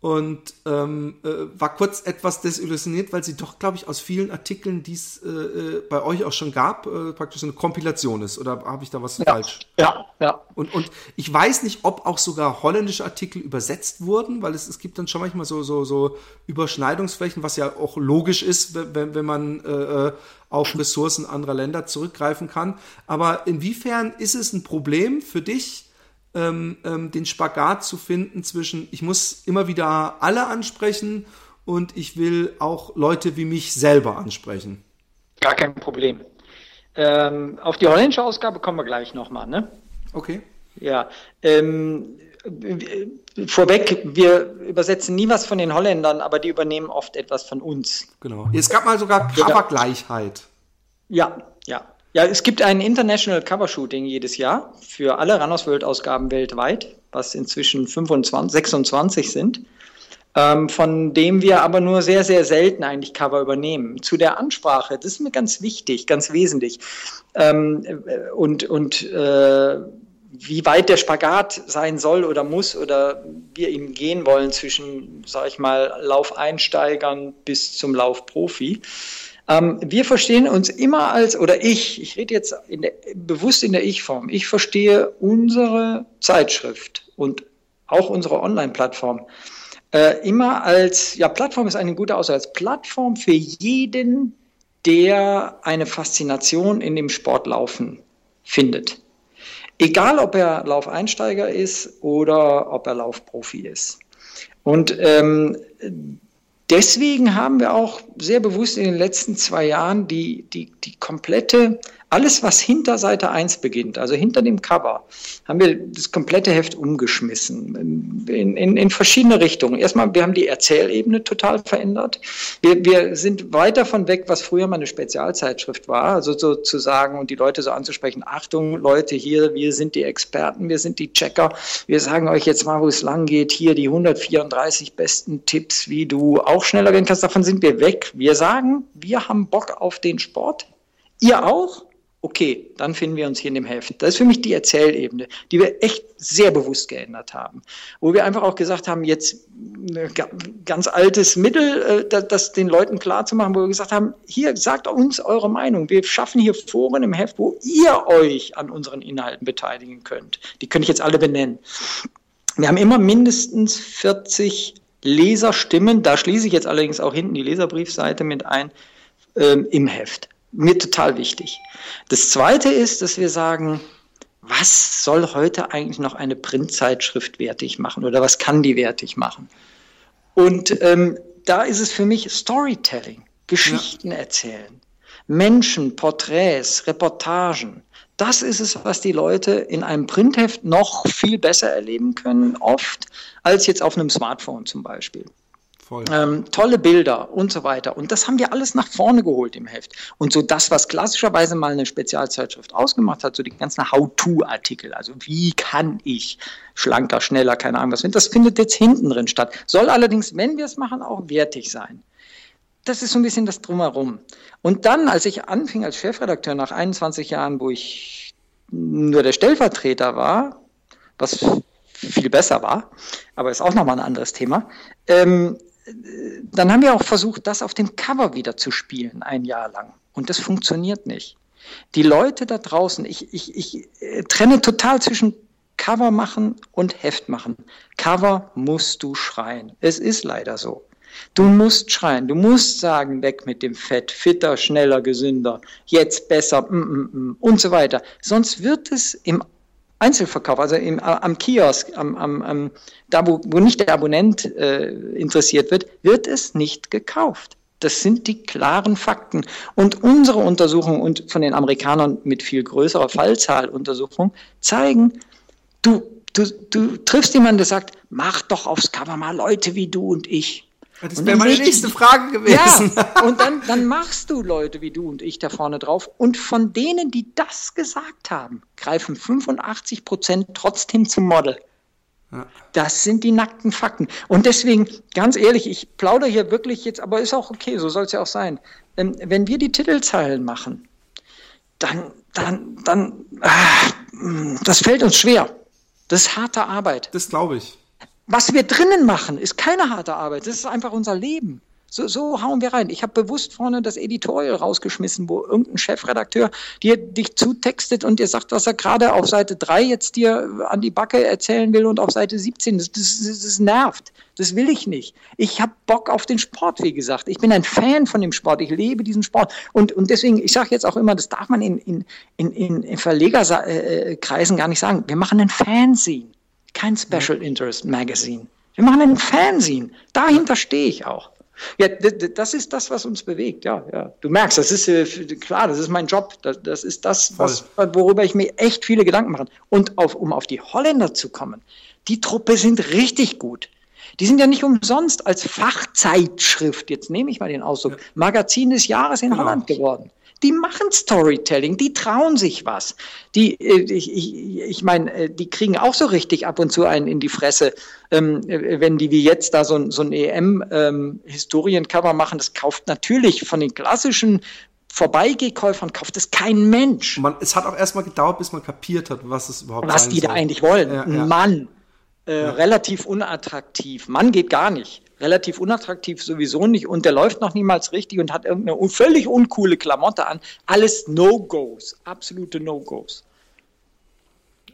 und ähm, äh, war kurz etwas desillusioniert, weil sie doch, glaube ich, aus vielen Artikeln, die es äh, äh, bei euch auch schon gab, äh, praktisch eine Kompilation ist. Oder habe ich da was ja, falsch? Ja, ja. Und, und ich weiß nicht, ob auch sogar holländische Artikel übersetzt wurden, weil es, es gibt dann schon manchmal so, so, so Überschneidungsflächen, was ja auch logisch ist, wenn, wenn man äh, äh, auf Ressourcen anderer Länder zurückgreifen kann. Aber inwiefern ist es ein Problem für dich, ähm, ähm, den Spagat zu finden zwischen, ich muss immer wieder alle ansprechen und ich will auch Leute wie mich selber ansprechen. Gar kein Problem. Ähm, auf die holländische Ausgabe kommen wir gleich nochmal, ne? Okay. Ja. Ähm, vorweg, wir übersetzen nie was von den Holländern, aber die übernehmen oft etwas von uns. Genau. Es gab mal sogar Covergleichheit. Ja, ja. Ja, es gibt ein International Cover Shooting jedes Jahr für alle Runners World Ausgaben weltweit, was inzwischen 25, 26 sind. ähm, von dem wir aber nur sehr, sehr selten eigentlich Cover übernehmen. Zu der Ansprache, das ist mir ganz wichtig, ganz wesentlich. Ähm, äh, und und äh, wie weit der Spagat sein soll oder muss oder wir ihn gehen wollen zwischen, sag ich mal, Laufeinsteigern bis zum Laufprofi. Ähm, wir verstehen uns immer als, oder ich, ich rede jetzt in der, bewusst in der Ich-Form, ich verstehe unsere Zeitschrift und auch unsere Online-Plattform äh, immer als, ja, Plattform ist eine gute Aussage, als Plattform für jeden, der eine Faszination in dem Sportlaufen findet. Egal, ob er Laufeinsteiger ist oder ob er Laufprofi ist. Und ähm, deswegen haben wir auch sehr bewusst in den letzten zwei Jahren die, die, die komplette alles, was hinter Seite 1 beginnt, also hinter dem Cover, haben wir das komplette Heft umgeschmissen in, in, in verschiedene Richtungen. Erstmal, wir haben die Erzählebene total verändert. Wir, wir sind weit davon weg, was früher mal eine Spezialzeitschrift war, also sozusagen und die Leute so anzusprechen, Achtung, Leute, hier, wir sind die Experten, wir sind die Checker, wir sagen euch jetzt mal, wo es lang geht, hier die 134 besten Tipps, wie du auch schneller werden kannst, davon sind wir weg. Wir sagen, wir haben Bock auf den Sport, ihr auch, okay, dann finden wir uns hier in dem Heft. Das ist für mich die Erzählebene, die wir echt sehr bewusst geändert haben. Wo wir einfach auch gesagt haben, jetzt ein ganz altes Mittel, äh, das den Leuten klar zu machen, wo wir gesagt haben, hier sagt uns eure Meinung. Wir schaffen hier Foren im Heft, wo ihr euch an unseren Inhalten beteiligen könnt. Die könnte ich jetzt alle benennen. Wir haben immer mindestens 40 Leserstimmen, da schließe ich jetzt allerdings auch hinten die Leserbriefseite mit ein, ähm, im Heft mir total wichtig. Das Zweite ist, dass wir sagen, was soll heute eigentlich noch eine Printzeitschrift wertig machen oder was kann die wertig machen? Und ähm, da ist es für mich Storytelling, Geschichten ja. erzählen, Menschen, Porträts, Reportagen. Das ist es, was die Leute in einem Printheft noch viel besser erleben können, oft, als jetzt auf einem Smartphone zum Beispiel. Ähm, tolle Bilder und so weiter. Und das haben wir alles nach vorne geholt im Heft. Und so das, was klassischerweise mal eine Spezialzeitschrift ausgemacht hat, so die ganzen How-To-Artikel, also wie kann ich schlanker, schneller, keine Ahnung was, das findet jetzt hinten drin statt. Soll allerdings, wenn wir es machen, auch wertig sein. Das ist so ein bisschen das Drumherum. Und dann, als ich anfing als Chefredakteur nach 21 Jahren, wo ich nur der Stellvertreter war, was viel besser war, aber ist auch nochmal ein anderes Thema, ähm, dann haben wir auch versucht, das auf dem Cover wieder zu spielen, ein Jahr lang. Und das funktioniert nicht. Die Leute da draußen, ich, ich, ich äh, trenne total zwischen Cover machen und Heft machen. Cover musst du schreien. Es ist leider so. Du musst schreien, du musst sagen, weg mit dem Fett, fitter, schneller, gesünder, jetzt besser mm, mm, mm, und so weiter. Sonst wird es im Einzelverkauf, also im, am Kiosk, am, am, am, da wo, wo nicht der Abonnent äh, interessiert wird, wird es nicht gekauft. Das sind die klaren Fakten. Und unsere Untersuchungen und von den Amerikanern mit viel größerer Fallzahl Untersuchungen zeigen, du, du, du triffst jemanden, der sagt, mach doch aufs Cover mal Leute wie du und ich. Das wäre meine nächste Frage gewesen. Ja, und dann, dann machst du Leute wie du und ich da vorne drauf. Und von denen, die das gesagt haben, greifen 85 Prozent trotzdem zum Model. Ja. Das sind die nackten Fakten. Und deswegen, ganz ehrlich, ich plaudere hier wirklich jetzt, aber ist auch okay, so soll es ja auch sein. Ähm, wenn wir die Titelzeilen machen, dann, dann, dann, ah, das fällt uns schwer. Das ist harte Arbeit. Das glaube ich. Was wir drinnen machen, ist keine harte Arbeit. Das ist einfach unser Leben. So, so hauen wir rein. Ich habe bewusst vorne das Editorial rausgeschmissen, wo irgendein Chefredakteur dir dich zutextet und dir sagt, was er gerade auf Seite 3 jetzt dir an die Backe erzählen will und auf Seite 17. Das, das, das nervt. Das will ich nicht. Ich habe Bock auf den Sport, wie gesagt. Ich bin ein Fan von dem Sport. Ich lebe diesen Sport. Und, und deswegen, ich sage jetzt auch immer, das darf man in, in, in, in Verlegerkreisen gar nicht sagen. Wir machen ein Fanzine kein Special Interest Magazine. Wir machen ein Fanzine. Dahinter stehe ich auch. Ja, das ist das, was uns bewegt. Ja, ja. Du merkst, das ist äh, klar, das ist mein Job. Das, das ist das, was, worüber ich mir echt viele Gedanken mache. Und auf, um auf die Holländer zu kommen, die Truppe sind richtig gut. Die sind ja nicht umsonst als Fachzeitschrift, jetzt nehme ich mal den Ausdruck, Magazin des Jahres in genau. Holland geworden. Die machen Storytelling, die trauen sich was. Die, äh, ich, ich, ich meine, äh, die kriegen auch so richtig ab und zu einen in die Fresse, ähm, wenn die wie jetzt da so, so ein EM-Historiencover ähm, machen. Das kauft natürlich von den klassischen Vorbeigekäufern kauft es kein Mensch. Man, es hat auch erstmal gedauert, bis man kapiert hat, was es überhaupt was die soll. da eigentlich wollen. Ja, ja. Mann, äh, ja. relativ unattraktiv. Mann geht gar nicht relativ unattraktiv sowieso nicht und der läuft noch niemals richtig und hat irgendeine völlig uncoole Klamotte an. Alles No-Gos, absolute No-Gos.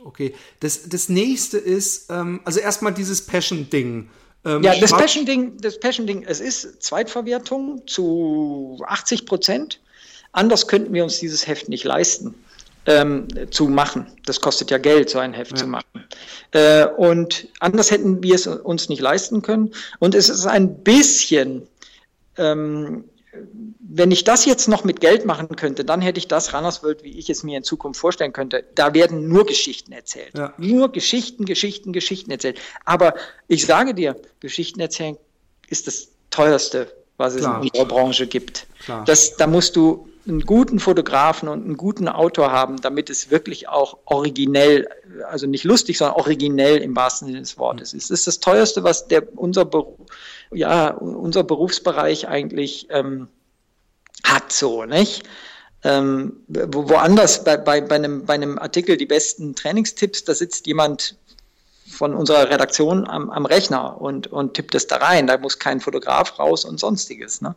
Okay, das, das nächste ist, ähm, also erstmal dieses Passion-Ding. Ähm, ja, das Passion-Ding, das Passion-Ding, es ist Zweitverwertung zu 80 Prozent. Anders könnten wir uns dieses Heft nicht leisten ähm, zu machen. Das kostet ja Geld, so ein Heft ja. zu machen. Äh, und anders hätten wir es uns nicht leisten können. Und es ist ein bisschen, ähm, wenn ich das jetzt noch mit Geld machen könnte, dann hätte ich das Rannersworld, wie ich es mir in Zukunft vorstellen könnte. Da werden nur Geschichten erzählt. Ja. Nur Geschichten, Geschichten, Geschichten erzählt. Aber ich sage dir, Geschichten erzählen ist das teuerste, was Klar. es in unserer Branche gibt. Das, da musst du einen guten Fotografen und einen guten Autor haben, damit es wirklich auch originell, also nicht lustig, sondern originell im wahrsten Sinne des Wortes ist. Das ist das teuerste, was der, unser, ja, unser Berufsbereich eigentlich ähm, hat, so, nicht? Ähm, wo, woanders bei, bei, bei, einem, bei einem Artikel die besten Trainingstipps, da sitzt jemand von unserer Redaktion am, am Rechner und, und tippt es da rein. Da muss kein Fotograf raus und sonstiges. Ne?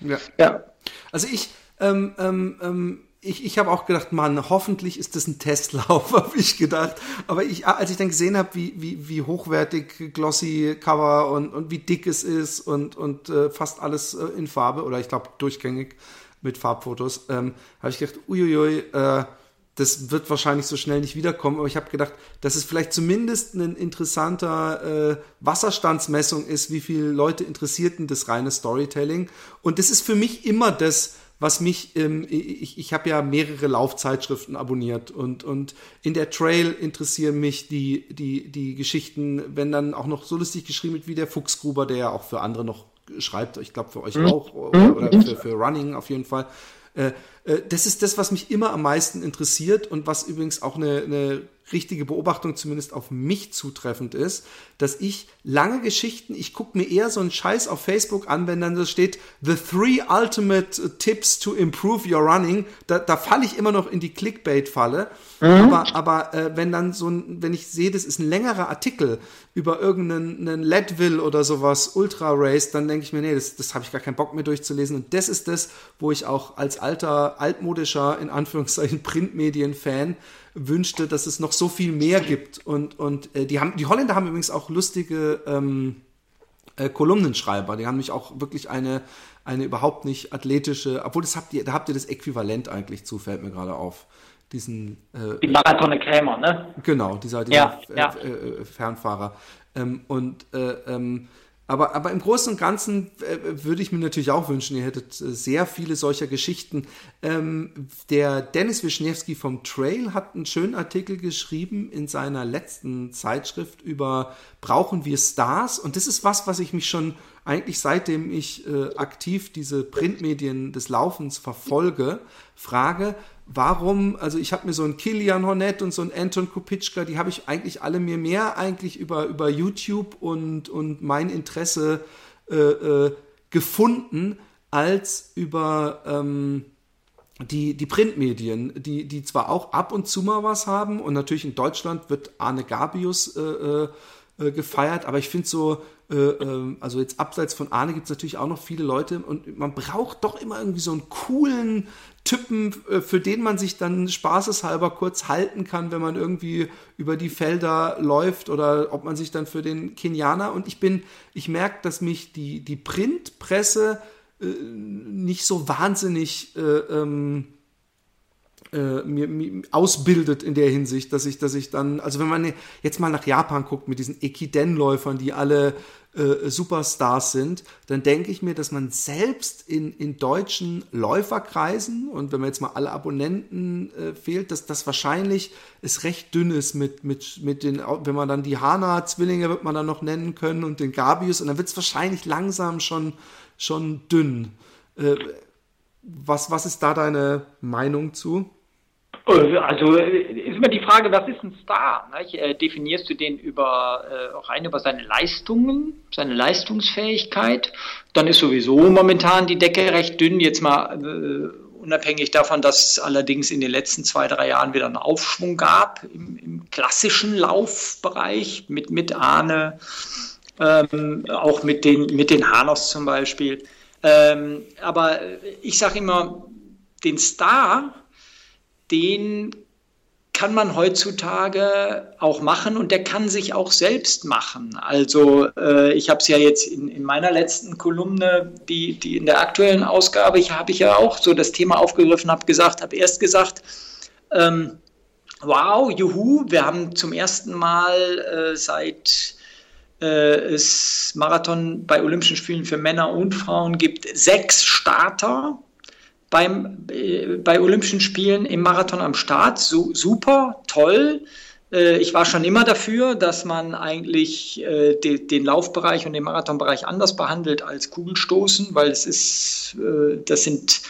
Ja. ja. Also ich, ähm, ähm, ähm, ich, ich habe auch gedacht, Mann, hoffentlich ist das ein Testlauf, habe ich gedacht. Aber ich, als ich dann gesehen habe, wie, wie, wie hochwertig glossy Cover und, und wie dick es ist und, und äh, fast alles äh, in Farbe oder ich glaube durchgängig mit Farbfotos, ähm, habe ich gedacht, uiuiui, äh, das wird wahrscheinlich so schnell nicht wiederkommen, aber ich habe gedacht, dass es vielleicht zumindest ein interessanter äh, Wasserstandsmessung ist, wie viele Leute interessierten das reine Storytelling. Und das ist für mich immer das, was mich, ähm, ich, ich habe ja mehrere Laufzeitschriften abonniert und, und in der Trail interessieren mich die, die, die Geschichten, wenn dann auch noch so lustig geschrieben wird wie der Fuchsgruber, der ja auch für andere noch schreibt, ich glaube für euch mhm. auch, oder, oder für, für Running auf jeden Fall. Äh, äh, das ist das, was mich immer am meisten interessiert und was übrigens auch eine, eine richtige Beobachtung zumindest auf mich zutreffend ist, dass ich lange Geschichten, ich gucke mir eher so einen Scheiß auf Facebook an, wenn dann da steht, The Three Ultimate Tips to Improve Your Running, da, da falle ich immer noch in die Clickbait-Falle. Mhm. Aber, aber äh, wenn dann so ein, wenn ich sehe, das ist ein längerer Artikel über irgendeinen Leadville oder sowas, Ultra Race, dann denke ich mir, nee, das, das habe ich gar keinen Bock mehr durchzulesen. Und das ist das, wo ich auch als alter, altmodischer, in Anführungszeichen, Printmedien-Fan wünschte, dass es noch so viel mehr gibt. Und, und äh, die, haben, die Holländer haben übrigens auch lustige ähm, äh, Kolumnenschreiber. Die haben nämlich auch wirklich eine, eine überhaupt nicht athletische, obwohl das habt ihr, da habt ihr das Äquivalent eigentlich zu, fällt mir gerade auf. Diesen äh, Die Marathone Krämer, ne? Genau, dieser, dieser ja, ja. Äh, äh, Fernfahrer. Ähm, und äh, ähm, aber, aber im Großen und Ganzen äh, würde ich mir natürlich auch wünschen, ihr hättet äh, sehr viele solcher Geschichten. Ähm, der Dennis Wischniewski vom Trail hat einen schönen Artikel geschrieben in seiner letzten Zeitschrift über Brauchen wir Stars? Und das ist was, was ich mich schon eigentlich seitdem ich äh, aktiv diese Printmedien des Laufens verfolge, frage, warum, also ich habe mir so einen Kilian Hornet und so einen Anton Kupitschka, die habe ich eigentlich alle mir mehr eigentlich über, über YouTube und, und mein Interesse äh, äh, gefunden, als über ähm, die, die Printmedien, die, die zwar auch ab und zu mal was haben und natürlich in Deutschland wird Arne Gabius äh, äh, äh gefeiert, aber ich finde so, äh, also jetzt abseits von Arne gibt es natürlich auch noch viele Leute und man braucht doch immer irgendwie so einen coolen Typen, äh, für den man sich dann spaßeshalber kurz halten kann, wenn man irgendwie über die Felder läuft oder ob man sich dann für den Kenianer. Und ich bin, ich merke, dass mich die, die Printpresse äh, nicht so wahnsinnig äh, ähm, äh, mir, mir, ausbildet in der Hinsicht, dass ich, dass ich dann, also wenn man jetzt mal nach Japan guckt mit diesen Ekiden-Läufern, die alle äh, Superstars sind, dann denke ich mir, dass man selbst in, in deutschen Läuferkreisen und wenn man jetzt mal alle Abonnenten äh, fehlt, dass das wahrscheinlich ist recht dünn ist mit, mit, mit den, wenn man dann die Hana-Zwillinge wird man dann noch nennen können und den Gabius und dann wird es wahrscheinlich langsam schon, schon dünn. Äh, Was, was ist da deine Meinung zu? Also ist immer die Frage, was ist ein Star? Äh, definierst du den über äh, rein über seine Leistungen, seine Leistungsfähigkeit? Dann ist sowieso momentan die Decke recht dünn. Jetzt mal äh, unabhängig davon, dass es allerdings in den letzten zwei, drei Jahren wieder einen Aufschwung gab im, im klassischen Laufbereich mit, mit Arne, ähm, auch mit den, mit den Hanos zum Beispiel. Ähm, aber ich sage immer, den Star, den kann man heutzutage auch machen und der kann sich auch selbst machen. Also äh, ich habe es ja jetzt in, in, meiner letzten Kolumne, die, die in der aktuellen Ausgabe, ich habe ich ja auch so das Thema aufgegriffen, habe gesagt, habe erst gesagt, ähm, wow, juhu, wir haben zum ersten Mal äh, seit äh, es Marathon bei Olympischen Spielen für Männer und Frauen gibt, sechs Starter beim, äh, bei Olympischen Spielen im Marathon am Start. So, super, toll. Äh, ich war schon immer dafür, dass man eigentlich äh, de, den Laufbereich und den Marathonbereich anders behandelt als Kugelstoßen, weil es ist, äh, das sind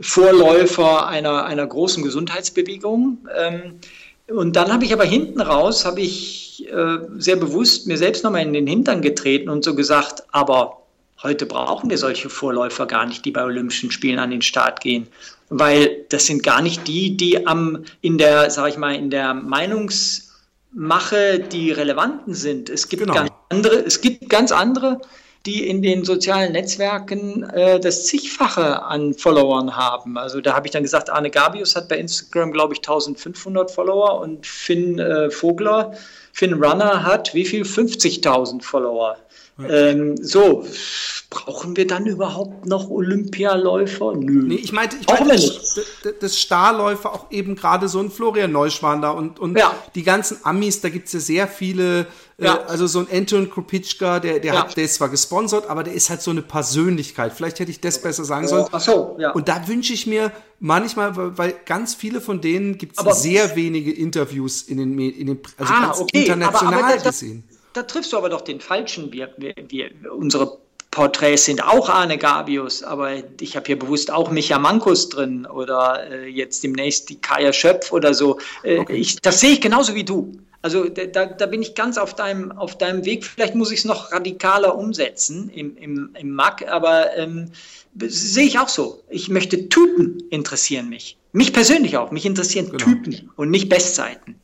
Vorläufer einer, einer großen Gesundheitsbewegung. Ähm, und dann habe ich aber hinten raus, habe ich äh, sehr bewusst mir selbst nochmal in den Hintern getreten und so gesagt, aber Heute brauchen wir solche Vorläufer gar nicht, die bei Olympischen Spielen an den Start gehen, weil das sind gar nicht die, die am in der, sag ich mal, in der Meinungsmache die relevanten sind. Es gibt genau. ganz andere, es gibt ganz andere, die in den sozialen Netzwerken äh, das zigfache an Followern haben. Also da habe ich dann gesagt, Arne Gabius hat bei Instagram, glaube ich, 1500 Follower und Finn äh, Vogler, Finn Runner hat wie viel? 50.000 Follower. Ähm, so, brauchen wir dann überhaupt noch Olympialäufer? Nö. Nee, ich meinte, ich meinte das, das Starläufer auch eben gerade so ein Florian Neuschwander und, und ja. die ganzen Amis, da gibt es ja sehr viele, äh, ja. äh, also so ein Anton Kropitschka, der, der, ja. hat, der ist zwar gesponsert, aber der ist halt so eine Persönlichkeit. Vielleicht hätte ich das besser sagen sollen. Ach so, ja. Und da wünsche ich mir manchmal, weil, ganz viele von denen gibt es sehr wenige Interviews in den, in den also ah, okay. international aber, aber gesehen. Da triffst du aber doch den Falschen. Wir, wir, wir, unsere Porträts sind auch Arne Gabius, aber ich habe hier bewusst auch Micha Mankus drin oder äh, jetzt demnächst die Kaya Schöpf oder so. Äh, okay. ich, das sehe ich genauso wie du. Also da, da bin ich ganz auf deinem, auf deinem Weg. Vielleicht muss ich es noch radikaler umsetzen im, im, im MAC, aber ähm, sehe ich auch so. Ich möchte Typen interessieren mich. Mich persönlich auch. Mich interessieren genau. Typen und nicht Bestzeiten.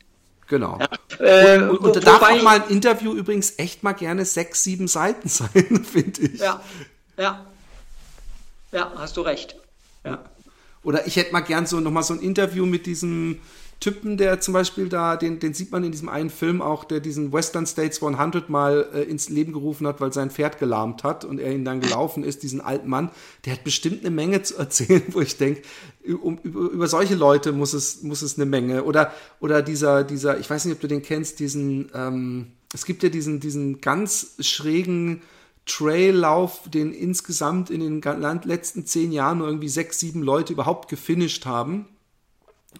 Genau. Ja. Äh, und, und, und da darf auch mal ein Interview übrigens echt mal gerne sechs, sieben Seiten sein, finde ich. Ja, ja. Ja, hast du recht. Ja. Oder ich hätte mal gern so nochmal so ein Interview mit diesem Typen, der zum Beispiel da, den, den sieht man in diesem einen Film auch, der diesen Western States 100 mal äh, ins Leben gerufen hat, weil sein Pferd gelahmt hat und er ihn dann gelaufen ist, diesen alten Mann, der hat bestimmt eine Menge zu erzählen, wo ich denke, um, über, über solche Leute muss es, muss es eine Menge. Oder, oder dieser, dieser, ich weiß nicht, ob du den kennst, diesen, ähm, es gibt ja diesen, diesen ganz schrägen Traillauf, den insgesamt in den letzten zehn Jahren nur irgendwie sechs, sieben Leute überhaupt gefinisht haben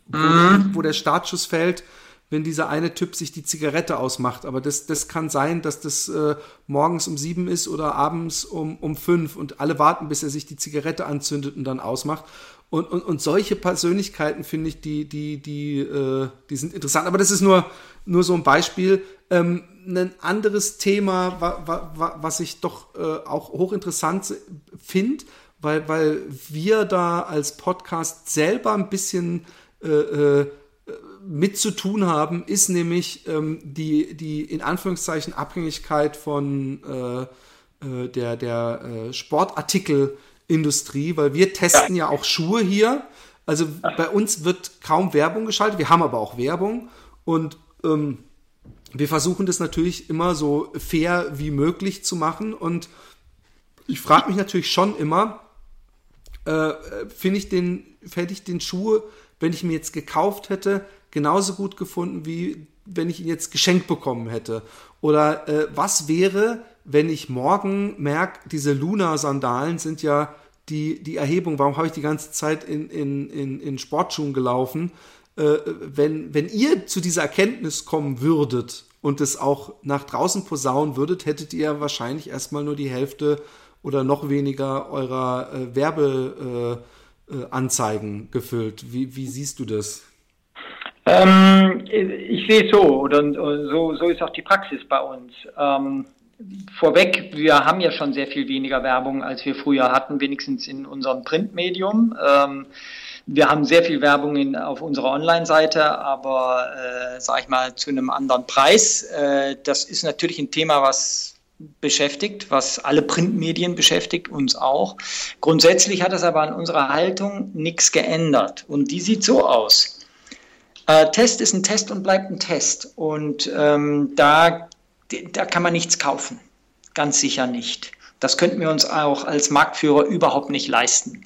wo, mhm. wo der Startschuss fällt, wenn dieser eine Typ sich die Zigarette ausmacht. Aber das, das kann sein, dass das äh, morgens um sieben ist oder abends um, um fünf und alle warten, bis er sich die Zigarette anzündet und dann ausmacht. Und, und, und solche Persönlichkeiten finde ich, die, die, die, äh, die sind interessant. Aber das ist nur, nur so ein Beispiel. Ähm, ein anderes Thema, wa, wa, wa, was ich doch äh, auch hochinteressant finde, weil, weil wir da als Podcast selber ein bisschen äh, äh, mit zu tun haben, ist nämlich ähm, die, die in Anführungszeichen Abhängigkeit von äh, äh, der, der äh, Sportartikelindustrie, weil wir testen ja. auch Schuhe hier. Also bei uns wird kaum Werbung geschaltet, wir haben aber auch Werbung und ähm, wir versuchen das natürlich immer so fair wie möglich zu machen und ich frage mich natürlich schon immer, äh, finde ich den, hätte ich den Schuh wenn ich mir jetzt gekauft hätte, genauso gut gefunden, wie wenn ich ihn jetzt geschenkt bekommen hätte. Oder äh, was wäre, wenn ich morgen merke, diese Luna-Sandalen sind ja die, die Erhebung, warum habe ich die ganze Zeit in, in, in, in Sportschuhen gelaufen? Äh, wenn, wenn ihr zu dieser Erkenntnis kommen würdet und es auch nach draußen posaunen würdet, hättet ihr wahrscheinlich erstmal nur die Hälfte oder noch weniger eurer äh, Werbe, äh, Anzeigen gefüllt. Wie, wie siehst du das? Ähm, ich sehe es so, oder so, so ist auch die Praxis bei uns. Ähm, vorweg, wir haben ja schon sehr viel weniger Werbung, als wir früher hatten, wenigstens in unserem Printmedium. Ähm, wir haben sehr viel Werbung in, auf unserer Online-Seite, aber äh, sage ich mal zu einem anderen Preis. Äh, das ist natürlich ein Thema, was beschäftigt, was alle Printmedien beschäftigt, uns auch. Grundsätzlich hat es aber an unserer Haltung nichts geändert und die sieht so aus. Äh, Test ist ein Test und bleibt ein Test und ähm, da, da kann man nichts kaufen, ganz sicher nicht. Das könnten wir uns auch als Marktführer überhaupt nicht leisten.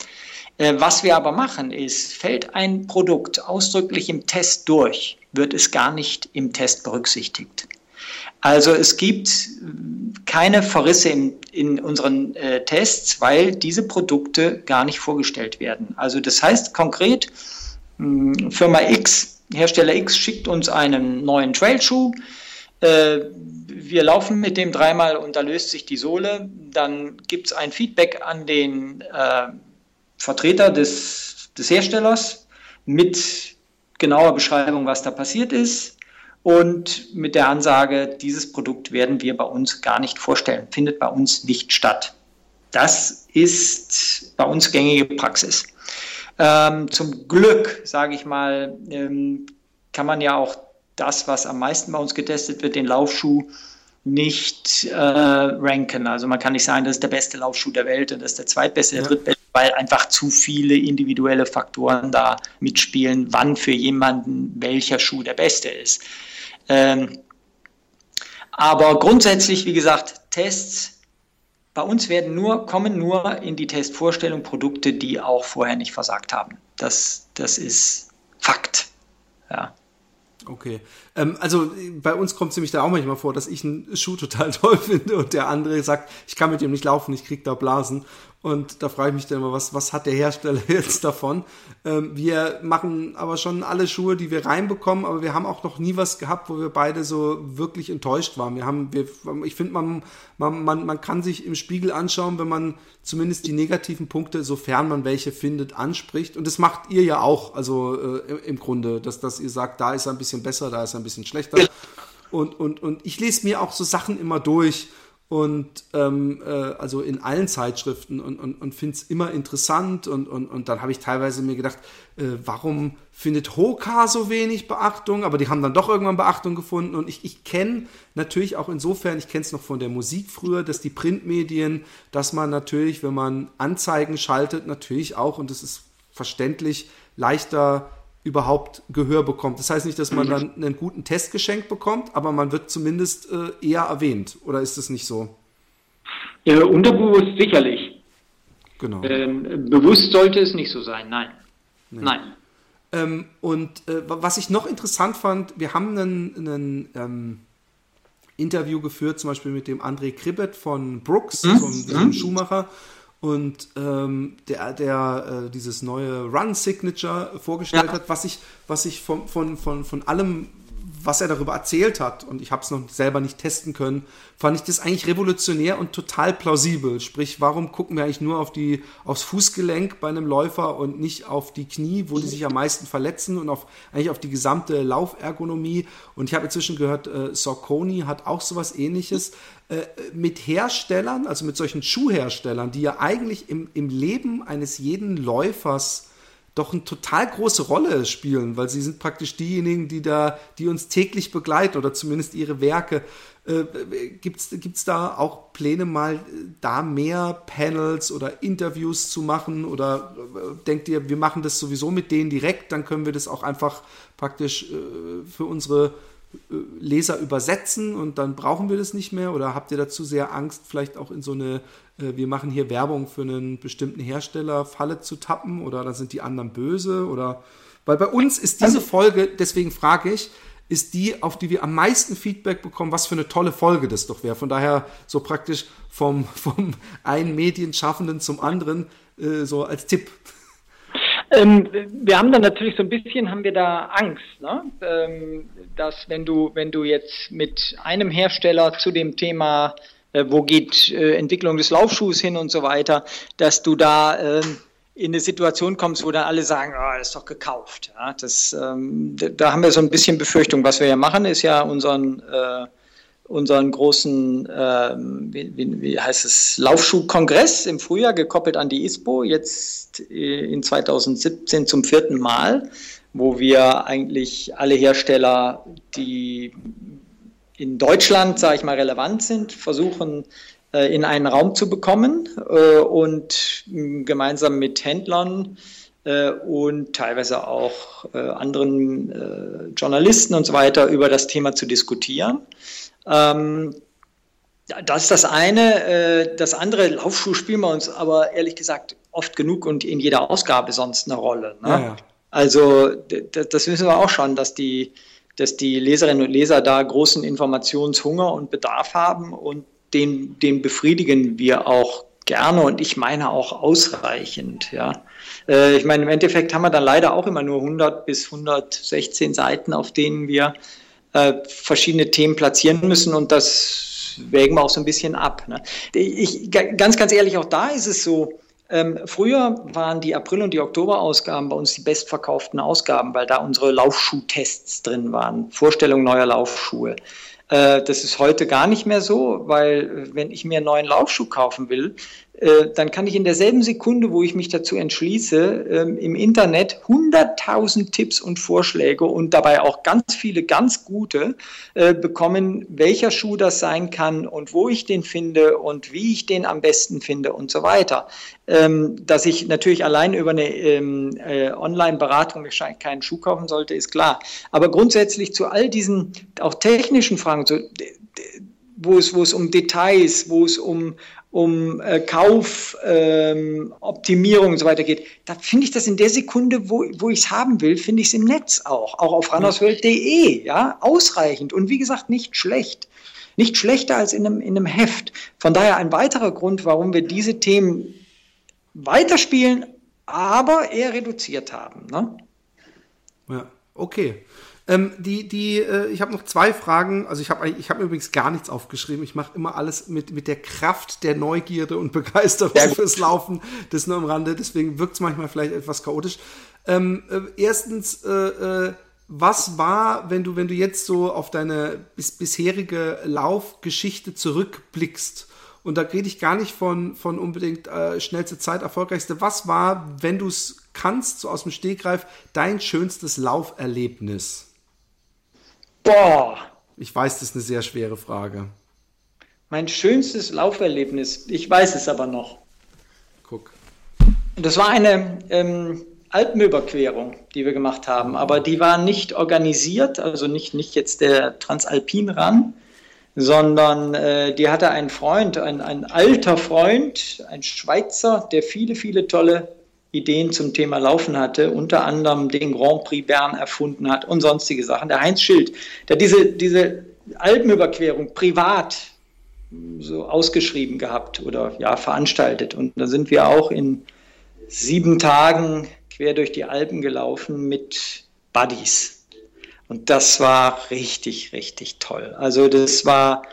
Äh, was wir aber machen ist, fällt ein Produkt ausdrücklich im Test durch, wird es gar nicht im Test berücksichtigt. Also es gibt keine Verrisse in, in unseren äh, Tests, weil diese Produkte gar nicht vorgestellt werden. Also das heißt konkret, mh, hm, Firma X, Hersteller X schickt uns einen neuen Trailschuh. Äh, wir laufen mit dem dreimal und da löst sich die Sohle. Dann gibt es ein Feedback an den äh, Vertreter des, des Herstellers mit genauer Beschreibung, was da passiert ist und mit der Ansage, dieses Produkt werden wir bei uns gar nicht vorstellen, findet bei uns nicht statt. Das ist bei uns gängige Praxis. Ähm, zum Glück, sage ich mal, ähm, kann man ja auch das, was am meisten bei uns getestet wird, den Laufschuh, nicht äh, ranken. Also man kann nicht sagen, das ist der beste Laufschuh der Welt und das ist der zweitbeste, der ja. drittbeste, weil einfach zu viele individuelle Faktoren da mitspielen, wann für jemanden welcher Schuh der beste ist. Ähm, aber grundsätzlich, wie gesagt, Tests bei uns werden nur, kommen nur in die Testvorstellung Produkte, die auch vorher nicht versagt haben. Das, das ist Fakt. Ja. Okay. Ähm, also bei uns kommt es nämlich da auch manchmal vor, dass ich einen Schuh total toll finde und der andere sagt, ich kann mit dem nicht laufen, ich krieg da Blasen. Und da frage ich mich dann immer, was, was hat der Hersteller jetzt davon? Ähm, wir machen aber schon alle Schuhe, die wir reinbekommen, aber wir haben auch noch nie was gehabt, wo wir beide so wirklich enttäuscht waren. Wir haben, wir, ich finde, man, man, man, man kann sich im Spiegel anschauen, wenn man zumindest die negativen Punkte, sofern man welche findet, anspricht. Und das macht ihr ja auch, also äh, im Grunde, dass, dass ihr sagt, da ist er ein bisschen besser, da ist er ein bisschen schlechter. Und, und, und ich lese mir auch so Sachen immer durch und ähm, äh, also in allen Zeitschriften und, und, und finde es immer interessant und, und, und dann habe ich teilweise mir gedacht, äh, warum findet Hoka so wenig Beachtung, aber die haben dann doch irgendwann Beachtung gefunden. Und ich, ich kenne natürlich auch insofern, ich kenne es noch von der Musik früher, dass die Printmedien, dass man natürlich, wenn man Anzeigen schaltet, natürlich auch, und das ist verständlich, leichter überhaupt Gehör bekommt. Das heißt nicht, dass man dann einen guten Test geschenkt bekommt, aber man wird zumindest äh, eher erwähnt. Oder ist es nicht so? Äh, unterbewusst sicherlich. Genau. Ähm, bewusst sollte es nicht so sein, nein. Nee. Nein. Ähm, und äh, was ich noch interessant fand, wir haben einen, ähm, Interview geführt, zum Beispiel mit dem André Kribbet von Brooks, mhm. so einem mhm. Schuhmacher. Und ähm, der, der äh, dieses neue Run Signature vorgestellt ja. hat, was ich, was ich von, von, von, von allem was er darüber erzählt hat, und ich habe es noch selber nicht testen können, fand ich das eigentlich revolutionär und total plausibel. Sprich, warum gucken wir eigentlich nur auf die, aufs Fußgelenk bei einem Läufer und nicht auf die Knie, wo die sich am meisten verletzen und auf, eigentlich auf die gesamte Laufergonomie? Und ich habe inzwischen gehört, äh, Saucony hat auch sowas ähnliches. Äh, mit Herstellern, also mit solchen Schuhherstellern, die ja eigentlich im, im Leben eines jeden Läufers doch eine total große Rolle spielen, weil sie sind praktisch diejenigen, die da, die uns täglich begleiten oder zumindest ihre Werke. Äh, Gibt es da auch Pläne, mal da mehr Panels oder Interviews zu machen? Oder äh, denkt ihr, wir machen das sowieso mit denen direkt, dann können wir das auch einfach praktisch äh, für unsere Leser übersetzen und dann brauchen wir das nicht mehr? Oder habt ihr dazu sehr Angst, vielleicht auch in so eine, äh, wir machen hier Werbung für einen bestimmten Hersteller, Falle zu tappen oder dann sind die anderen böse? Oder weil bei uns ist diese also Folge, deswegen frage ich, ist die, auf die wir am meisten Feedback bekommen, was für eine tolle Folge das doch wäre. Von daher so praktisch vom, vom einen Medienschaffenden zum anderen, äh, so als Tipp. Ähm, wir haben dann natürlich so ein bisschen, haben wir da Angst, ne? ähm, dass wenn du, wenn du jetzt mit einem Hersteller zu dem Thema, äh, wo geht äh, Entwicklung des Laufschuhs hin und so weiter, dass du da äh, in eine Situation kommst, wo dann alle sagen, oh, das ist doch gekauft. Ja, das, ähm, da haben wir so ein bisschen Befürchtung. Was wir ja machen, ist ja unseren, äh, unseren großen, äh, wie, wie, wie, heißt es, Laufschuhkongress im Frühjahr gekoppelt an die ISPO, jetzt äh, in 2017 zum vierten Mal, wo wir eigentlich alle Hersteller, die in Deutschland, sage ich mal, relevant sind, versuchen äh, in einen Raum zu bekommen äh, und gemeinsam mit Händlern äh, und teilweise auch anderen Journalisten und so weiter über das Thema zu diskutieren. Ähm, das ist das eine. Das andere, Laufschuh spielen wir uns aber ehrlich gesagt oft genug und in jeder Ausgabe sonst eine Rolle. Ne? Ja, ja. Also das wissen wir auch schon, dass die, dass die Leserinnen und Leser da großen Informationshunger und Bedarf haben und den, den befriedigen wir auch gerne und ich meine auch ausreichend. Ja. Äh, ich meine, im Endeffekt haben wir dann leider auch immer nur 100 bis 116 Seiten, auf denen wir äh, verschiedene Themen platzieren müssen und das wägen wir auch so ein bisschen ab. Ne. Ich, ganz, ganz ehrlich, auch da ist es so, ähm, früher waren die April- und die Oktoberausgaben bei uns die bestverkauften Ausgaben, weil da unsere Laufschuhtests drin waren, Vorstellung neuer Laufschuhe. Äh, das ist heute gar nicht mehr so, weil wenn ich mir einen neuen Laufschuh kaufen will, äh, dann kann ich in derselben Sekunde, wo ich mich dazu entschließe, ähm, im Internet 100.000 Tipps und Vorschläge und dabei auch ganz viele ganz gute äh, bekommen, welcher Schuh das sein kann und wo ich den finde und wie ich den am besten finde und so weiter. Ähm, dass ich natürlich allein über eine ähm, äh, Online-Beratung keinen Schuh kaufen sollte, ist klar. Aber grundsätzlich zu all diesen auch technischen Fragen, wo es, wo es um Details, wo es um, um äh, Kaufoptimierung ähm, und so weiter geht, da finde ich das in der Sekunde, wo, wo ich es haben will, finde ich es im Netz auch, auch auf rannerswelt.de, ja, ausreichend und wie gesagt nicht schlecht. Nicht schlechter als in einem, in einem Heft. Von daher ein weiterer Grund, warum wir diese Themen weiterspielen, aber eher reduziert haben. Ne? Ja, okay. Ähm, die, die, äh, ich habe noch zwei Fragen. Also ich habe ich hab übrigens gar nichts aufgeschrieben. Ich mache immer alles mit, mit der Kraft der Neugierde und Begeisterung ja. fürs Laufen. Das nur am Rande. Deswegen wirkt es manchmal vielleicht etwas chaotisch. Ähm, äh, erstens, äh, äh, was war, wenn du, wenn du jetzt so auf deine bis, bisherige Laufgeschichte zurückblickst? Und da rede ich gar nicht von, von unbedingt äh, schnellste Zeit, erfolgreichste. Was war, wenn du es kannst, so aus dem Stegreif, dein schönstes Lauferlebnis? Boah. Ich weiß, das ist eine sehr schwere Frage. Mein schönstes Lauferlebnis, ich weiß es aber noch. Guck. Das war eine ähm, Alpenüberquerung, die wir gemacht haben, aber die war nicht organisiert, also nicht, nicht jetzt der Transalpin ran, sondern äh, die hatte ein Freund, ein, ein alter Freund, ein Schweizer, der viele, viele tolle Ideen zum Thema Laufen hatte, unter anderem den Grand Prix Bern erfunden hat und sonstige Sachen. Der Heinz Schild, der diese, diese Alpenüberquerung privat so ausgeschrieben gehabt oder ja veranstaltet. Und da sind wir auch in sieben Tagen quer durch die Alpen gelaufen mit Buddies. Und das war richtig, richtig toll. Also das war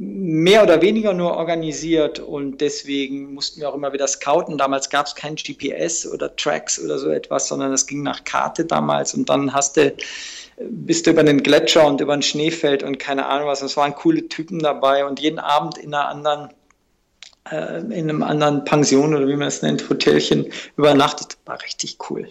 mehr oder weniger nur organisiert und deswegen mussten wir auch immer wieder scouten. Damals gab es kein GPS oder Tracks oder so etwas, sondern es ging nach Karte damals und dann hast du, bist du über den Gletscher und über ein Schneefeld und keine Ahnung was. Es waren coole Typen dabei und jeden Abend in einer anderen äh, in einem anderen Pension oder wie man es nennt, Hotelchen übernachtet. War richtig cool.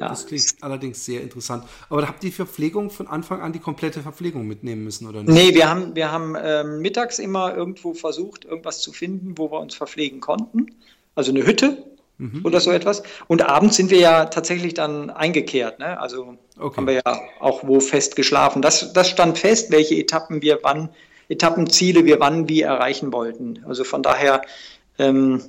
Ja. Das klingt allerdings sehr interessant. Aber habt ihr die Verpflegung von Anfang an die komplette Verpflegung mitnehmen müssen, oder nicht? Nee, wir haben, wir haben äh, mittags immer irgendwo versucht, irgendwas zu finden, wo wir uns verpflegen konnten. Also eine Hütte mhm. oder so etwas. Und abends sind wir ja tatsächlich dann eingekehrt. Ne? Also okay. haben wir ja auch wo fest geschlafen. Das, das stand fest, welche Etappen wir wann, Etappenziele wir wann wie erreichen wollten. Also von daher ähm,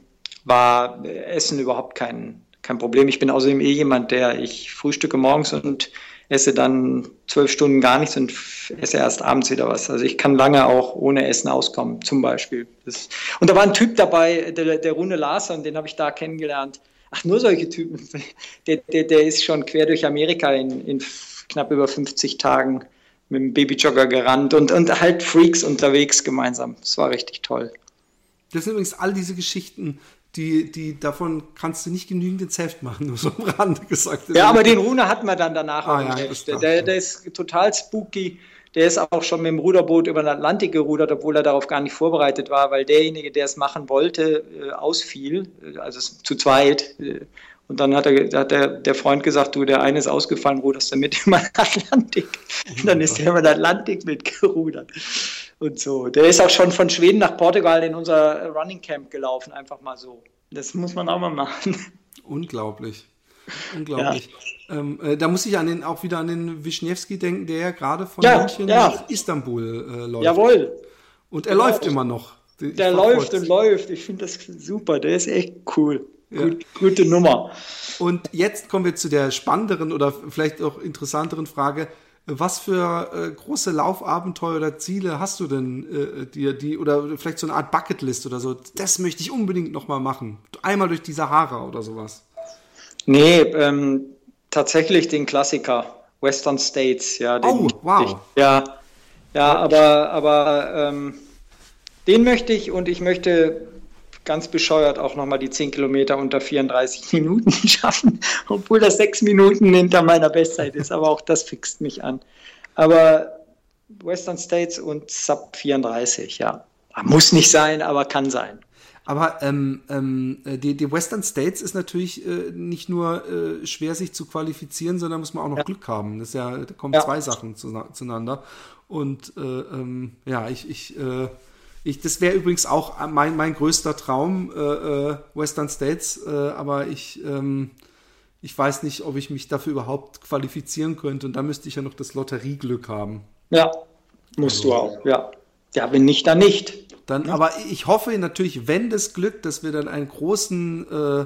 war Essen überhaupt kein, kein Problem. Ich bin außerdem eh jemand, der ich frühstücke morgens und esse dann zwölf Stunden gar nichts und esse erst abends wieder was. Also ich kann lange auch ohne Essen auskommen, zum Beispiel. Das, und da war ein Typ dabei, der, der Rune Larson, den habe ich da kennengelernt. Ach, nur solche Typen. Der, der, der ist schon quer durch Amerika in, in knapp über 50 Tagen mit dem Babyjogger gerannt und, und halt Freaks unterwegs gemeinsam. Das war richtig toll. Das sind übrigens all diese Geschichten, die, die, davon kannst du nicht genügend ins Heft machen, nur so am Rande gesagt. Ja, aber den Rune hatten wir dann danach Ah, ja, Heft. Der, der ist total spooky. Der ist auch schon mit dem Ruderboot über den Atlantik gerudert, obwohl er darauf gar nicht vorbereitet war, weil derjenige, der es machen wollte, äh, ausfiel, äh, also es- zu zweit. Äh, Und dann hat, er, hat der, der Freund gesagt, du, der eine ist ausgefallen, ruderst du mit über den Atlantik. Und dann ist er über den Atlantik mitgerudert. Und so. Der ist auch schon von Schweden nach Portugal in unser Running Camp gelaufen, einfach mal so. Das muss man auch mal machen. Unglaublich. Unglaublich. Ähm, äh, da muss ich an den, auch wieder an den Wischniewski denken, der ja gerade von Ja, München ja. nach Istanbul äh, läuft. Jawohl. Und er Genau. läuft immer noch. Ich Der läuft und läuft. Ich finde das super. Der ist echt cool. Ja. Gut, gute Nummer. Und jetzt kommen wir zu der spannenderen oder vielleicht auch interessanteren Frage. Was für äh, große Laufabenteuer oder Ziele hast du denn äh, dir, die, oder vielleicht so eine Art Bucketlist oder so? Das möchte ich unbedingt nochmal machen. Einmal durch die Sahara oder sowas. Nee, ähm, tatsächlich den Klassiker. Western States, ja. Den Oh, wow. Ich, ja, ja, aber, aber ähm, den möchte ich und ich möchte ganz bescheuert auch nochmal die 10 Kilometer unter 34 Minuten schaffen, obwohl das sechs Minuten hinter meiner Bestzeit ist, aber auch das fixt mich an. Aber Western States und Sub 34, ja. Muss nicht sein, aber kann sein. Aber ähm, ähm, äh, die, die Western States ist natürlich äh, nicht nur äh, schwer, sich zu qualifizieren, sondern muss man auch noch Glück haben. Das ist ja, da kommen Ja. zwei Sachen zu, zueinander. Und äh, ähm, ja, ich, ich, äh, ich das wäre übrigens auch mein, mein größter Traum, äh, äh, Western States, äh, aber ich, ähm, ich weiß nicht, ob ich mich dafür überhaupt qualifizieren könnte. Und da müsste ich ja noch das Lotterieglück haben. Ja, musst du auch, ja. Ja, wenn nicht, dann nicht. Dann, aber ich hoffe natürlich, wenn das glückt, dass wir dann einen großen äh,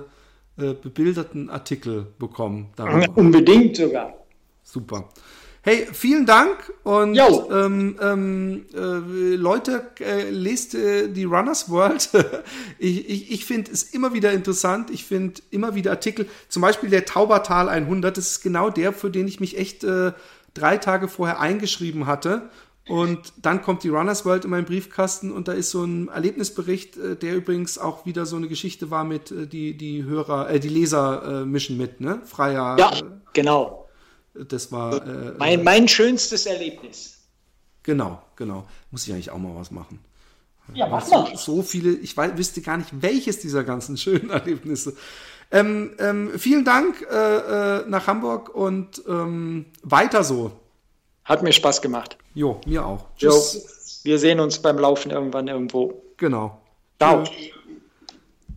äh, bebilderten Artikel bekommen. Darüber. Unbedingt sogar. Super. Hey, vielen Dank und ähm, ähm, äh, Leute, äh, lest äh, die Runners World. ich ich, ich finde es immer wieder interessant. Ich finde immer wieder Artikel, zum Beispiel der Taubertal 100, das ist genau der, für den ich mich echt äh, drei Tage vorher eingeschrieben hatte. Und dann kommt die Runners World in meinen Briefkasten und da ist so ein Erlebnisbericht, äh, der übrigens auch wieder so eine Geschichte war mit äh, die die Hörer, äh, die Leser äh, mischen mit, ne? Freier. Ja, genau. Äh, das war äh, Mein, mein schönstes Erlebnis. Genau, genau. Muss ich eigentlich auch mal was machen. Ja, mach So, mal. so viele, ich weiß, wüsste gar nicht, welches dieser ganzen schönen Erlebnisse. Ähm, ähm, vielen Dank äh, äh, nach Hamburg und ähm, weiter so. Hat mir Spaß gemacht. Jo, mir auch. Jo. Tschüss. Wir sehen uns beim Laufen irgendwann irgendwo. Genau. Ciao. Tschö.